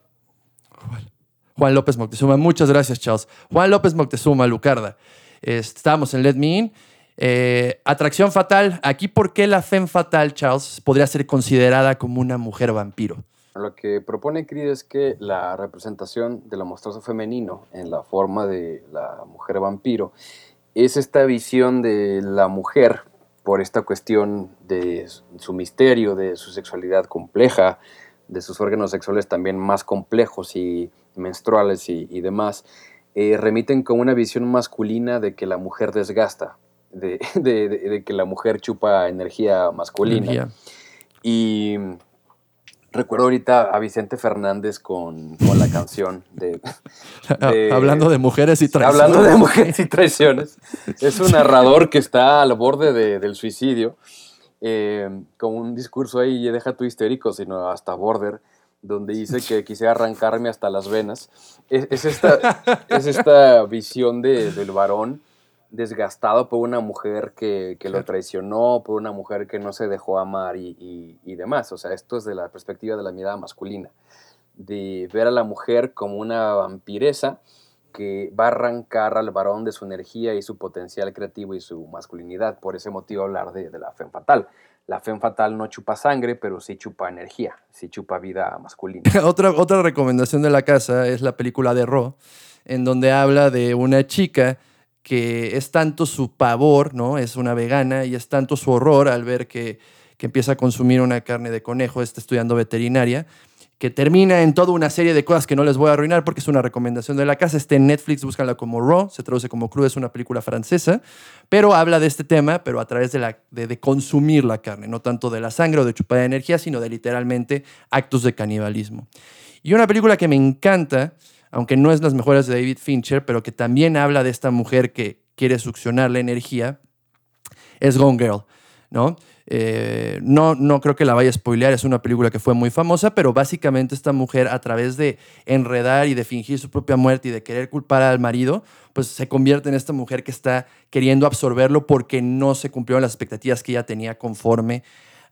Juan López Moctezuma. Muchas gracias, Charles. Juan López Moctezuma, Lucarda. Est- Estamos en Let Me In. Eh, atracción fatal. Aquí, ¿por qué la femme fatal, Charles, podría ser considerada como una mujer vampiro? Lo que propone Creed es que la representación de lo monstruoso femenino en la forma de la mujer vampiro es esta visión de la mujer por esta cuestión de su misterio, de su sexualidad compleja, de sus órganos sexuales también más complejos y menstruales y, y demás, eh, remiten con una visión masculina de que la mujer desgasta, de, de- de- de que la mujer chupa energía masculina. Energía. Y recuerdo ahorita a Vicente Fernández con, con la canción de... de- Hablando de mujeres y traición. Hablando de mujeres y traiciones. Es un narrador que está al borde de- del suicidio, eh, con un discurso ahí, y deja tu histérico, sino hasta border, donde dice que quisiera arrancarme hasta las venas. Es, es esta, es esta visión de- del varón desgastado por una mujer que, que lo traicionó, por una mujer que no se dejó amar y, y- y demás. O sea, esto es de la perspectiva de la mirada masculina, de ver a la mujer como una vampiresa que va a arrancar al varón de su energía y su potencial creativo y su masculinidad. Por ese motivo hablar de, de la femme fatal. La femme fatal no chupa sangre, pero sí chupa energía, sí chupa vida masculina. otra, otra recomendación de la casa es la película de Ro, en donde habla de una chica que es tanto su pavor, ¿no? Es una vegana y es tanto su horror al ver que, que empieza a consumir una carne de conejo, está estudiando veterinaria, que termina en toda una serie de cosas que no les voy a arruinar porque es una recomendación de la casa. Está en Netflix, búscala como Raw, se traduce como crudo, es una película francesa, pero habla de este tema, pero a través de, la, de, de consumir la carne, no tanto de la sangre o de chupar energía, sino de literalmente actos de canibalismo. Y una película que me encanta, aunque no es las mejores de David Fincher, pero que también habla de esta mujer que quiere succionar la energía, es Gone Girl, ¿no? Eh, no, no creo que la vaya a spoilear, es una película que fue muy famosa, pero básicamente esta mujer a través de enredar y de fingir su propia muerte y de querer culpar al marido, pues se convierte en esta mujer que está queriendo absorberlo porque no se cumplieron las expectativas que ella tenía conforme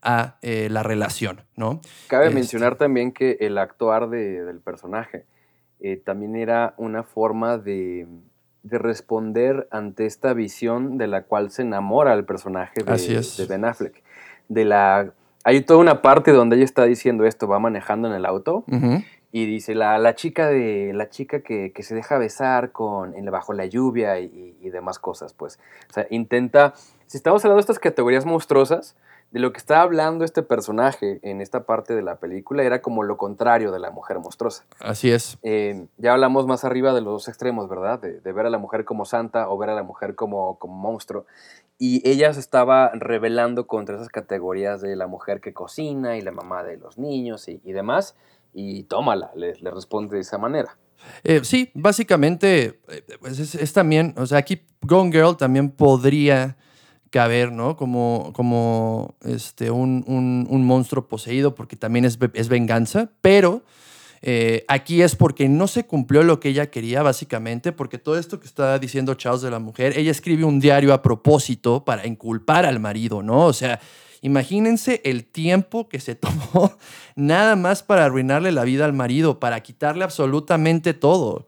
a eh, la relación, ¿no? Cabe Este- mencionar también que el actuar de- del personaje eh, también era una forma de, de responder ante esta visión de la cual se enamora el personaje de, Así es. de Ben Affleck. De la, hay toda una parte donde ella está diciendo esto, va manejando en el auto y dice la, la chica de la chica que, que se deja besar con en, bajo la lluvia y, y demás cosas, pues. O sea, intenta, si estamos hablando de estas categorías monstruosas, de lo que está hablando este personaje en esta parte de la película era como lo contrario de la mujer monstruosa. Así es. Eh, ya hablamos más arriba de los dos extremos, ¿verdad? De, de ver a la mujer como santa o ver a la mujer como, como monstruo. Y ella se estaba rebelando contra esas categorías de la mujer que cocina y la mamá de los niños y, y demás. Y tómala, le, le responde de esa manera. Eh, sí, básicamente eh, pues es, es también, o sea, aquí Gone Girl también podría caber, ¿no? Como, como este, un, un- monstruo poseído, porque también es, es venganza, pero eh, aquí es porque no se cumplió lo que ella quería, básicamente, porque todo esto que está diciendo Charles de la mujer, ella escribe un diario a propósito para inculpar al marido, ¿no? O sea, imagínense el tiempo que se tomó nada más para arruinarle la vida al marido, para quitarle absolutamente todo.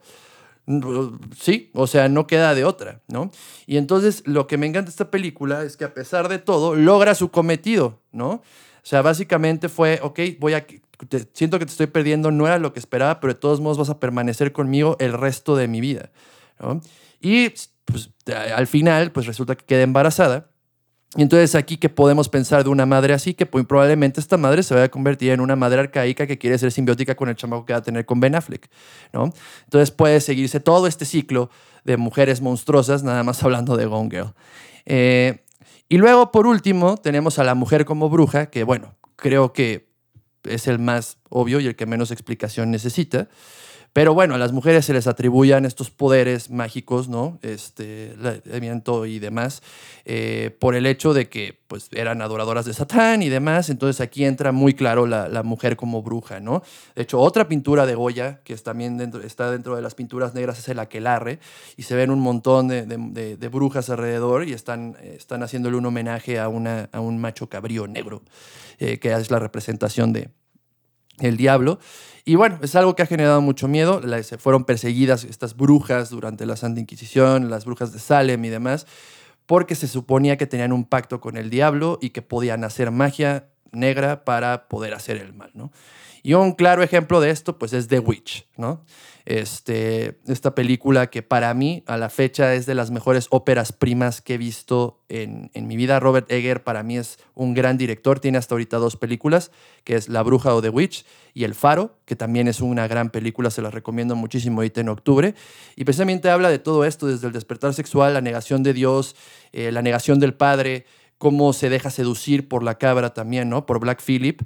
Sí, o sea, no queda de otra, ¿no? Y entonces lo que me encanta de esta película es que a pesar de todo, logra su cometido, ¿no? O sea, básicamente fue, ok, voy a, te- siento que te estoy perdiendo, no era lo que esperaba, pero de todos modos vas a permanecer conmigo el resto de mi vida, ¿no? Y pues, al final, pues resulta que queda embarazada. Y entonces aquí que podemos pensar de una madre así, que muy probablemente esta madre se vaya a convertir en una madre arcaica que quiere ser simbiótica con el chamaco que va a tener con Ben Affleck, ¿no? Entonces puede seguirse todo este ciclo de mujeres monstruosas, nada más hablando de Gone Girl. Eh, y luego, por último, tenemos a la mujer como bruja, que bueno, creo que es el más obvio y el que menos explicación necesita. Pero bueno, a las mujeres se les atribuyan estos poderes mágicos, ¿no? Este, viento y demás, eh, por el hecho de que pues, eran adoradoras de Satán y demás. Entonces aquí entra muy claro la, mujer como bruja, ¿no? De hecho, otra pintura de Goya, que es también dentro, está dentro de las pinturas negras, es el aquelarre, y se ven un montón de brujas alrededor y están, eh, están haciéndole un homenaje a, una, a un macho cabrío negro, eh, que es la representación de, el diablo. Y bueno, es algo que ha generado mucho miedo. La- se fueron perseguidas estas brujas durante la Santa Inquisición, las brujas de Salem y demás, porque se suponía que tenían un pacto con el diablo y que podían hacer magia negra para poder hacer el mal, ¿no? Y un claro ejemplo de esto, pues, es The Witch, ¿no? Este, esta película que para mí, a la fecha, es de las mejores óperas primas que he visto en, en mi vida. Robert Egger para mí es un gran director, tiene hasta ahorita dos películas, que es La Bruja o The Witch y El Faro, que también es una gran película, se las recomiendo muchísimo ahorita en octubre. Y precisamente habla de todo esto, desde el despertar sexual, la negación de Dios, eh, la negación del Padre, cómo se deja seducir por la cabra también, ¿no? Por Black Phillip,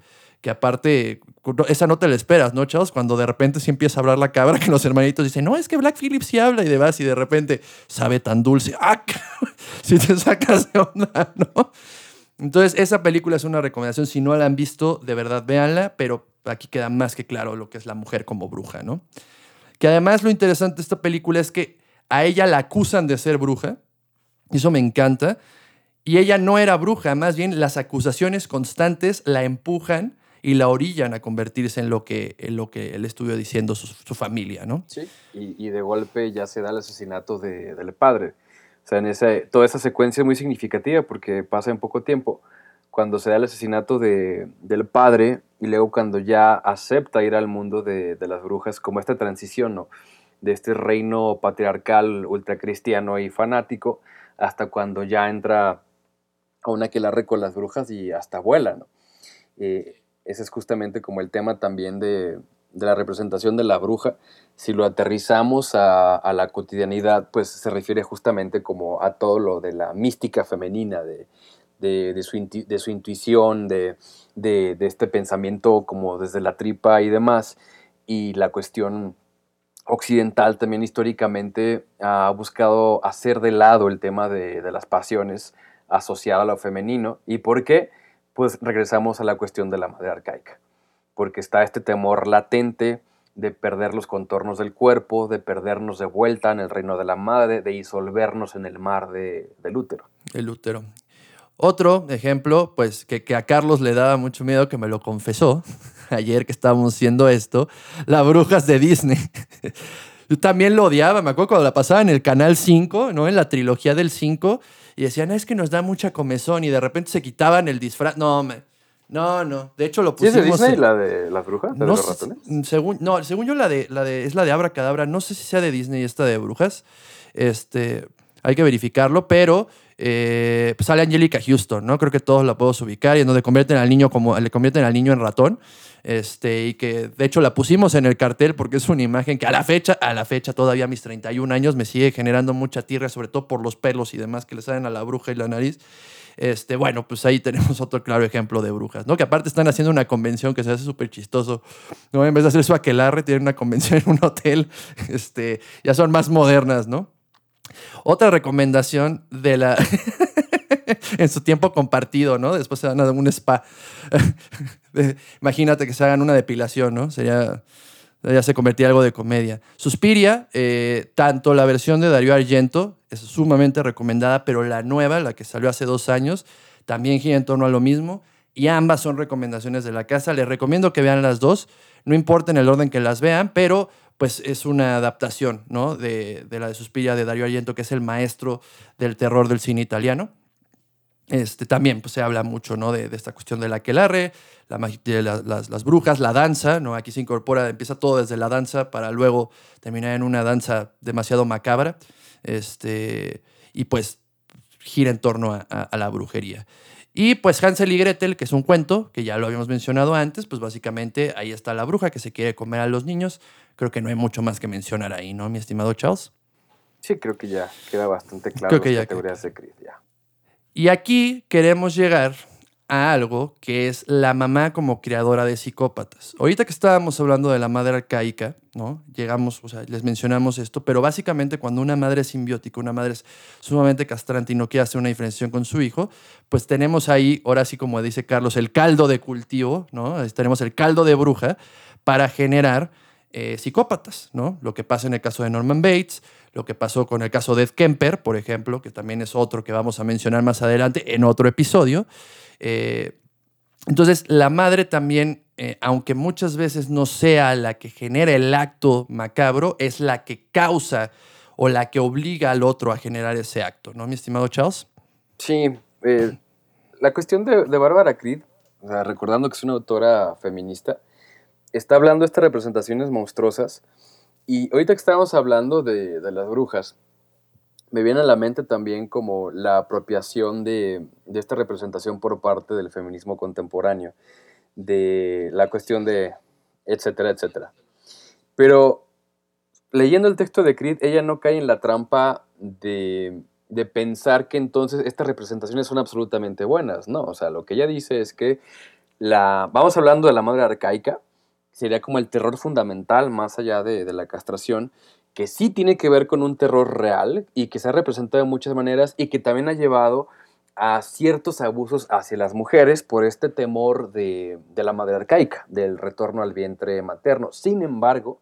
que aparte, esa no te la esperas, ¿no, chavos? Cuando de repente sí empieza a hablar la cabra, que los hermanitos dicen, no, es que Black Phillip sí habla y demás, y de repente sabe tan dulce. ¡Ah! si te sacas de onda, ¿no? Entonces, esa película es una recomendación. Si no la han visto, de verdad, véanla, pero aquí queda más que claro lo que es la mujer como bruja, ¿no? Que además lo interesante de esta película es que a ella la acusan de ser bruja, Y eso me encanta. Y ella no era bruja, más bien las acusaciones constantes la empujan y la orillan a convertirse en lo que, en lo que él estuvo diciendo su, su familia, ¿no? Sí, y, y de golpe ya se da el asesinato de- del padre. O sea, en ese, toda esa secuencia es muy significativa porque pasa en poco tiempo. Cuando se da el asesinato de, del padre y luego cuando ya acepta ir al mundo de, de las brujas, como esta transición, ¿no? De este reino patriarcal, ultracristiano y fanático, hasta cuando ya entra a una que la con las brujas y hasta vuela, ¿no? Eh, ese es justamente como el tema también de, de la representación de la bruja. Si lo aterrizamos a, a la cotidianidad, pues se refiere justamente como a todo lo de la mística femenina, de, de, su, de su intuición, de, este pensamiento como desde la tripa y demás. Y la cuestión occidental también históricamente ha buscado hacer de lado el tema de las pasiones asociado a lo femenino. ¿Y por qué? Pues regresamos a la cuestión de la madre arcaica, porque está este temor latente de perder los contornos del cuerpo, de perdernos de vuelta en el reino de la madre, de disolvernos en el mar de, del útero. El útero. Otro ejemplo, pues que, a Carlos le daba mucho miedo, que me lo confesó ayer que estábamos haciendo esto, las brujas de Disney. Yo también lo odiaba, me acuerdo cuando la pasaba en el canal 5, ¿no? En la trilogía del 5, y decían, "Ah, es que nos da mucha comezón, y de repente se quitaban el disfraz. No, me- no, no. De hecho, lo ¿Sí es de pusimos. Disney en- la de las brujas? ¿La de no, los ratones? según, no, según yo la de, la de es la de Abracadabra. No sé si sea de Disney esta de brujas. Este, hay que verificarlo, pero eh, pues sale Angelica Houston, ¿no? Creo que todos la podemos ubicar y en donde convierten al niño como le convierten al niño en ratón. Este, y que de hecho la pusimos en el cartel porque es una imagen que a la fecha, a la fecha todavía a mis 31 años me sigue generando mucha tierra, sobre todo por los pelos y demás que le salen a la bruja y la nariz. Este, bueno, pues ahí tenemos otro claro ejemplo de brujas, ¿no? Que aparte están haciendo una convención que se hace súper chistoso, ¿no? En vez de hacer su aquelarre, tienen una convención en un hotel, este, ya son más modernas, ¿no? Otra recomendación de la... en su tiempo compartido, ¿no? Después se van a un spa. Imagínate que se hagan una depilación, ¿no? Sería... Ya se convertía en algo de comedia. Suspiria, eh, tanto la versión de Darío Argento es sumamente recomendada, pero la nueva, la que salió hace dos años, también gira en torno a lo mismo. Y ambas son recomendaciones de la casa. Les recomiendo que vean las dos. No importa en el orden que las vean, pero pues es una adaptación, ¿no? De, de la de Suspiria de Darío Argento, que es el maestro del terror del cine italiano. Este, también pues, se habla mucho ¿no? de, de esta cuestión del aquelarre, la, de la- las, las brujas, la danza, ¿no? aquí se incorpora, empieza todo desde la danza para luego terminar en una danza demasiado macabra, este, y pues gira en torno a, a- a la brujería. Y pues Hansel y Gretel, que es un cuento, que ya lo habíamos mencionado antes, pues básicamente ahí está la bruja que se quiere comer a los niños. Creo que no hay mucho más que mencionar ahí, ¿no, mi estimado Charles? Sí, creo que ya queda bastante claro Creo que las ya- categorías de Creed, ya. Y aquí queremos llegar a algo que es la mamá como creadora de psicópatas. Ahorita que estábamos hablando de la madre arcaica, ¿no? Llegamos, o sea, les mencionamos esto, pero básicamente cuando una madre es simbiótica, una madre es sumamente castrante y no quiere hacer una diferenciación con su hijo, pues tenemos ahí, ahora sí como dice Carlos, el caldo de cultivo, ¿no? Tenemos el caldo de bruja para generar eh, psicópatas, ¿no? Lo que pasa en el caso de Norman Bates, lo que pasó con el caso de Ed Kemper, por ejemplo, que también es otro que vamos a mencionar más adelante en otro episodio. Eh, entonces, la madre también, eh, aunque muchas veces no sea la que genera el acto macabro, es la que causa o la que obliga al otro a generar ese acto, ¿no, mi estimado Charles? Sí, la cuestión de, de Bárbara Creed, recordando que es una autora feminista, está hablando de estas representaciones monstruosas. Y ahorita que estábamos hablando de, las brujas, me viene a la mente también como la apropiación de, de esta representación por parte del feminismo contemporáneo, de la cuestión de etcétera, etcétera. Pero leyendo el texto de Creed, ella no cae en la trampa de, de pensar que entonces estas representaciones son absolutamente buenas, ¿no? O sea, lo que ella dice es que la, vamos hablando de la madre arcaica, sería como el terror fundamental más allá de, de la castración, que sí tiene que ver con un terror real y que se ha representado de muchas maneras y que también ha llevado a ciertos abusos hacia las mujeres por este temor de, de la madre arcaica, del retorno al vientre materno. Sin embargo,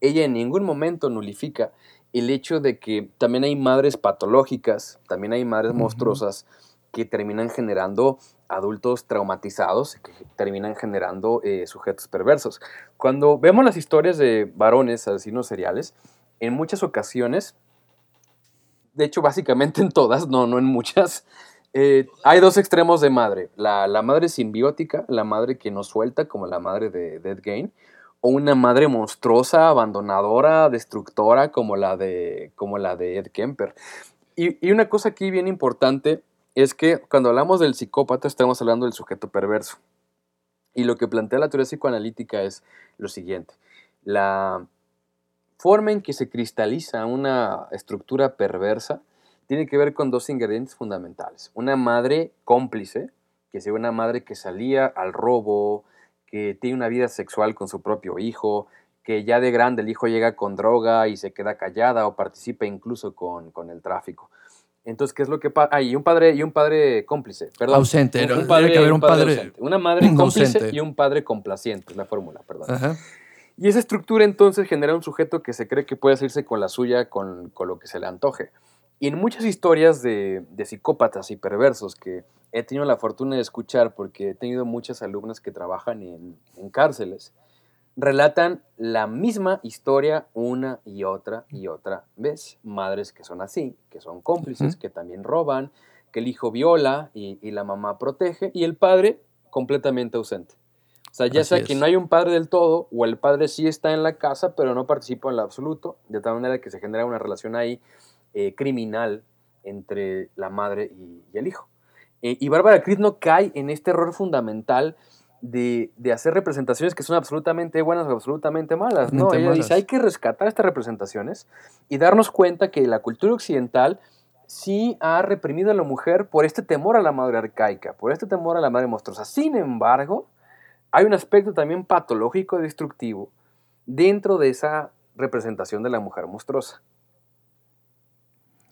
ella en ningún momento nulifica el hecho de que también hay madres patológicas, también hay madres monstruosas que terminan generando adultos traumatizados, que terminan generando eh, sujetos perversos. Cuando vemos las historias de varones asesinos seriales, en muchas ocasiones, de hecho básicamente en todas, no, no en muchas, eh, hay dos extremos de madre. La, la madre simbiótica, la madre que nos suelta, como la madre de Dead Gain, o una madre monstruosa, abandonadora, destructora, como la de, como la de Ed Kemper. Y, y una cosa aquí bien importante es que cuando hablamos del psicópata estamos hablando del sujeto perverso. Y lo que plantea la teoría psicoanalítica es lo siguiente. La forma en que se cristaliza una estructura perversa tiene que ver con dos ingredientes fundamentales. Una madre cómplice, que sea una madre que salía al robo, que tiene una vida sexual con su propio hijo, que ya de grande el hijo llega con droga y se queda callada o participa incluso con, con el tráfico. Entonces, ¿qué es lo que pasa? Ah, y un padre, y un padre cómplice, perdón. Ausente, Un, un Tiene padre, que haber un un padre padre ausente. Una madre cómplice ausente. y un padre complaciente, es la fórmula, perdón. Ajá. Y esa estructura entonces genera un sujeto que se cree que puede salirse con la suya, con, con lo que se le antoje. Y en muchas historias de, de psicópatas y perversos que he tenido la fortuna de escuchar, porque he tenido muchas alumnas que trabajan en, en cárceles, relatan la misma historia una y otra y otra vez. Madres que son así, que son cómplices, que también roban, que el hijo viola y, y la mamá protege, y el padre completamente ausente. O sea, ya Así sea que no hay un padre del todo, o el padre sí está en la casa, pero no participa en lo absoluto, de tal manera que se genera una relación ahí eh, criminal entre la madre y, y el hijo. Eh, y Bárbara Criss no cae en este error fundamental de, de hacer representaciones que son absolutamente buenas o absolutamente malas. No, ella dice, hay que rescatar estas representaciones y darnos cuenta que la cultura occidental sí ha reprimido a la mujer por este temor a la madre arcaica, por este temor a la madre monstruosa. Sin embargo, hay un aspecto también patológico y destructivo dentro de esa representación de la mujer monstruosa.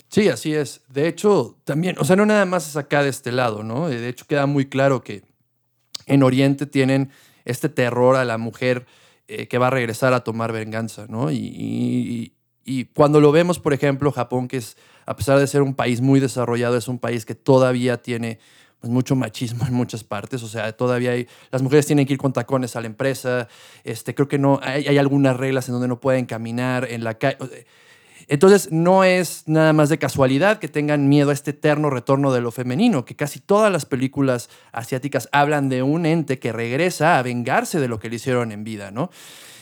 Sí, así es. De hecho, también, o sea, no nada más es acá de este lado, ¿no? De hecho, queda muy claro que en Oriente tienen este terror a la mujer eh, que va a regresar a tomar venganza, ¿no? Y, cuando lo vemos, por ejemplo, Japón, que es, a pesar de ser un país muy desarrollado, es un país que todavía tiene pues, mucho machismo en muchas partes, o sea, todavía hay, las mujeres tienen que ir con tacones a la empresa, este, creo que no, hay, hay algunas reglas en donde no pueden caminar en la calle. Entonces, no es nada más de casualidad que tengan miedo a este eterno retorno de lo femenino, que casi todas las películas asiáticas hablan de un ente que regresa a vengarse de lo que le hicieron en vida, ¿no?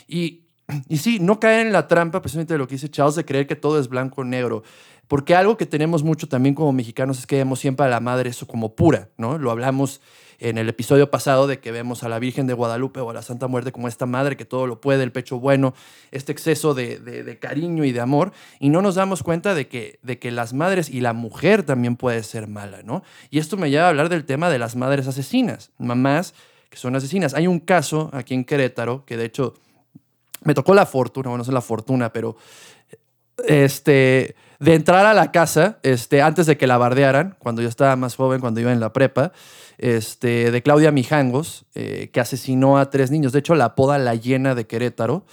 Y, y sí, no caer en la trampa, precisamente de lo que dice Charles, de creer que todo es blanco o negro. Porque algo que tenemos mucho también como mexicanos es que vemos siempre a la madre eso como pura, ¿no? Lo hablamos en el episodio pasado de que vemos a la Virgen de Guadalupe o a la Santa Muerte como esta madre que todo lo puede, el pecho bueno, este exceso de, cariño y de amor, y no nos damos cuenta de que, de que las madres y la mujer también puede ser mala, ¿no? Y esto me lleva a hablar del tema de las madres asesinas, mamás que son asesinas. Hay un caso aquí en Querétaro que de hecho me tocó la fortuna, bueno, no sé la fortuna, pero este, de entrar a la casa, este, antes de que la bardearan, cuando yo estaba más joven, cuando iba en la prepa, este, de Claudia Mijangos, eh, que asesinó a tres niños. De hecho, la apoda la llena de Querétaro,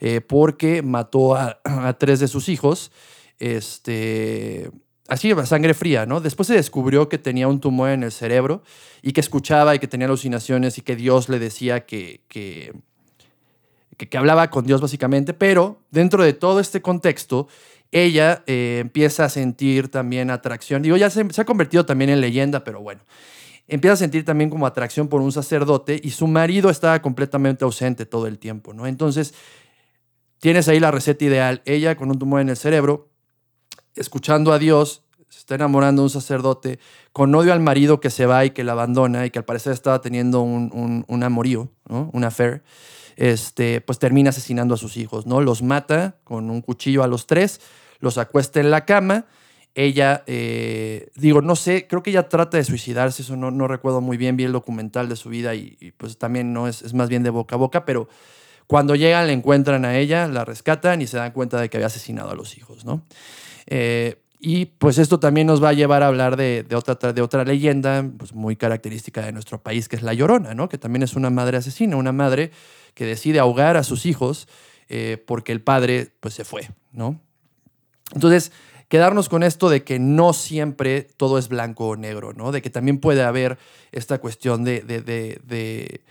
eh, porque mató a, tres de sus hijos. Este. Así, sangre fría, ¿no? Después se descubrió que tenía un tumor en el cerebro y que escuchaba y que tenía alucinaciones y que Dios le decía que, que, que, hablaba con Dios básicamente, pero dentro de todo este contexto, ella eh, empieza a sentir también atracción. Digo, ya se ha convertido también en leyenda, pero bueno. Empieza a sentir también como atracción por un sacerdote y su marido estaba completamente ausente todo el tiempo, ¿no? Entonces, tienes ahí la receta ideal. Ella con un tumor en el cerebro, escuchando a Dios, se está enamorando de un sacerdote, con odio al marido que se va y que la abandona y que al parecer estaba teniendo un, un, amorío, ¿no? Un affair este, pues termina asesinando a sus hijos, ¿no? Los mata con un cuchillo a los tres, los acuesta en la cama. Ella, eh, digo, no sé, creo que ella trata de suicidarse, eso no, no recuerdo muy bien, vi el documental de su vida y, pues también no es, es más bien de boca a boca, pero cuando llegan le encuentran a ella, la rescatan y se dan cuenta de que había asesinado a los hijos, ¿no? Eh, y pues esto también nos va a llevar a hablar de, de otra, de otra leyenda pues muy característica de nuestro país, que es la Llorona, ¿no? Que también es una madre asesina, una madre que decide ahogar a sus hijos eh, porque el padre pues se fue, ¿no? Entonces, quedarnos con esto de que no siempre todo es blanco o negro, ¿no? De que también puede haber esta cuestión de,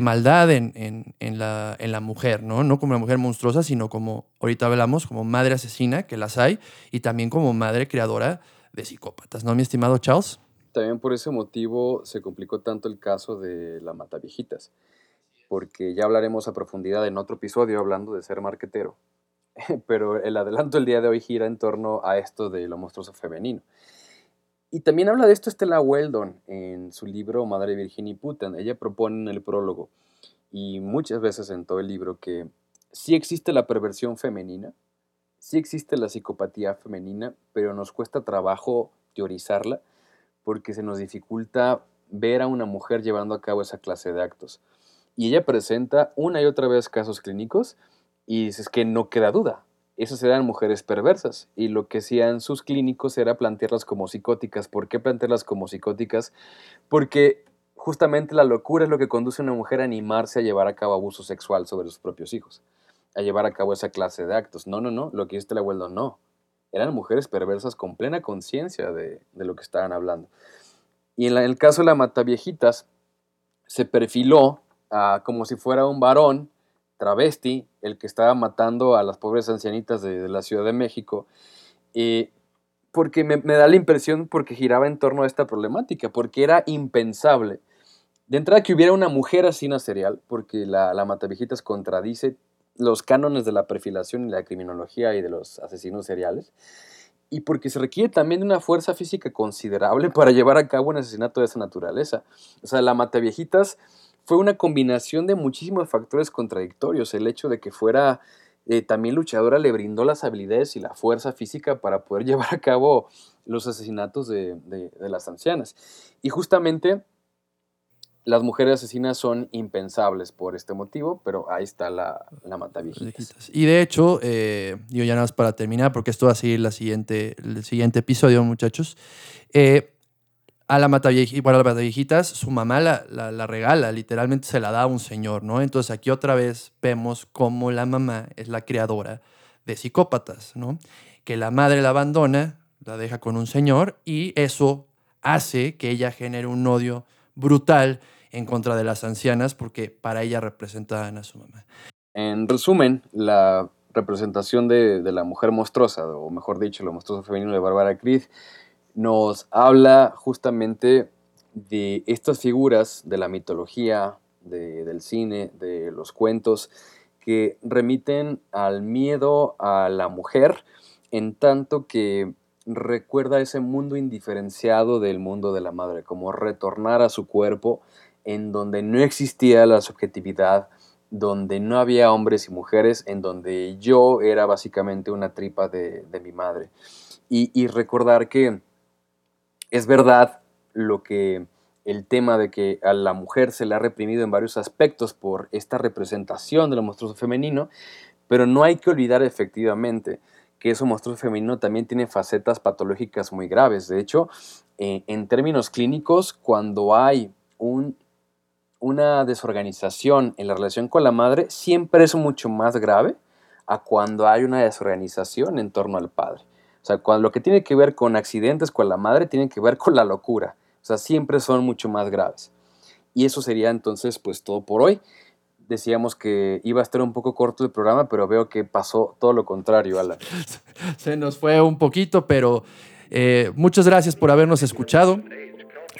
maldad en la mujer, ¿no? No como una mujer monstruosa, sino como, ahorita hablamos, como madre asesina, que las hay, y también como madre creadora de psicópatas, ¿no, mi estimado Charles? También por ese motivo se complicó tanto el caso de la Mataviejitas, porque ya hablaremos a profundidad en otro episodio hablando de ser marquetero. Pero el adelanto del día de hoy gira en torno a esto de lo monstruoso femenino. Y también habla de esto Estela Weldon en su libro Madre Virginia y Putin. Ella propone en el prólogo y muchas veces en todo el libro que sí existe la perversión femenina, sí existe la psicopatía femenina, pero nos cuesta trabajo teorizarla porque se nos dificulta ver a una mujer llevando a cabo esa clase de actos. Y ella presenta una y otra vez casos clínicos y dices que no queda duda. Esas eran mujeres perversas y lo que hacían sus clínicos era plantearlas como psicóticas. ¿Por qué plantearlas como psicóticas? Porque justamente la locura es lo que conduce a una mujer a animarse a llevar a cabo abuso sexual sobre sus propios hijos, a llevar a cabo esa clase de actos. No, no, no, lo que dice el abuelo no. Eran mujeres perversas con plena conciencia de, de, lo que estaban hablando. Y en, el caso de la Mataviejitas, se perfiló uh, como si fuera un varón travesti, el que estaba matando a las pobres ancianitas de, la Ciudad de México, eh, porque me, da la impresión porque giraba en torno a esta problemática, porque era impensable. De entrada que hubiera una mujer asesina serial, porque la, la Mataviejitas contradice los cánones de la perfilación y la criminología y de los asesinos seriales, y porque se requiere también de una fuerza física considerable para llevar a cabo un asesinato de esa naturaleza. O sea, la Mataviejitas fue una combinación de muchísimos factores contradictorios. El hecho de que fuera eh, también luchadora le brindó las habilidades y la fuerza física para poder llevar a cabo los asesinatos de, las ancianas. Y justamente las mujeres asesinas son impensables por este motivo, pero ahí está la, la mataviejitas. Y de hecho, eh, yo ya nada más para terminar, porque esto va a seguir la siguiente, el siguiente episodio, muchachos. Eh, a la mataviejitas, bueno, su mamá la, la, la, regala, literalmente se la da a un señor, ¿no? Entonces aquí otra vez vemos cómo la mamá es la creadora de psicópatas, ¿no? Que la madre la abandona, la deja con un señor y eso hace que ella genere un odio brutal en contra de las ancianas porque para ella representaban a su mamá. En resumen, la representación de, de la mujer monstruosa, o mejor dicho, lo monstruoso femenino de Bárbara Creed, nos habla justamente de estas figuras de la mitología, de, del cine, de los cuentos, que remiten al miedo a la mujer, en tanto que recuerda ese mundo indiferenciado del mundo de la madre, como retornar a su cuerpo en donde no existía la subjetividad, donde no había hombres y mujeres, en donde yo era básicamente una tripa de, de mi madre. Y, y recordar que es verdad lo que el tema de que a la mujer se le ha reprimido en varios aspectos por esta representación de lo monstruoso femenino, pero no hay que olvidar efectivamente que eso monstruoso femenino también tiene facetas patológicas muy graves. De hecho, eh, en términos clínicos, cuando hay un, una desorganización en la relación con la madre, siempre es mucho más grave a cuando hay una desorganización en torno al padre. O sea, cuando lo que tiene que ver con accidentes con la madre tiene que ver con la locura. O sea, siempre son mucho más graves. Y eso sería entonces pues todo por hoy. Decíamos que iba a estar un poco corto el programa, pero veo que pasó todo lo contrario, Alan. Se nos fue un poquito, pero eh, muchas gracias por habernos escuchado.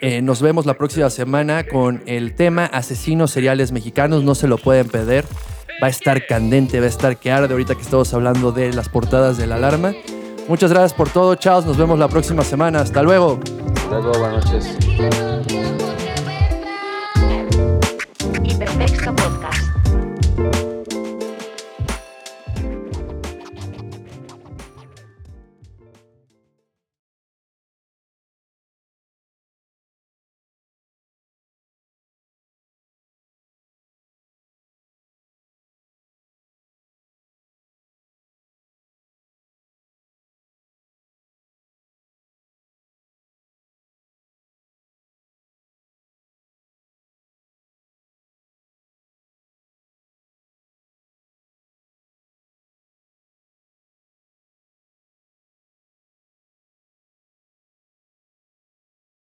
Eh, nos vemos la próxima semana con el tema asesinos seriales mexicanos. No se lo pueden perder. Va a estar candente, va a estar que arde ahorita que estamos hablando de las portadas de la alarma. Muchas gracias por todo, Charles. Nos vemos la próxima semana. Hasta luego. Hasta luego, buenas noches. Hipertexto Podcast.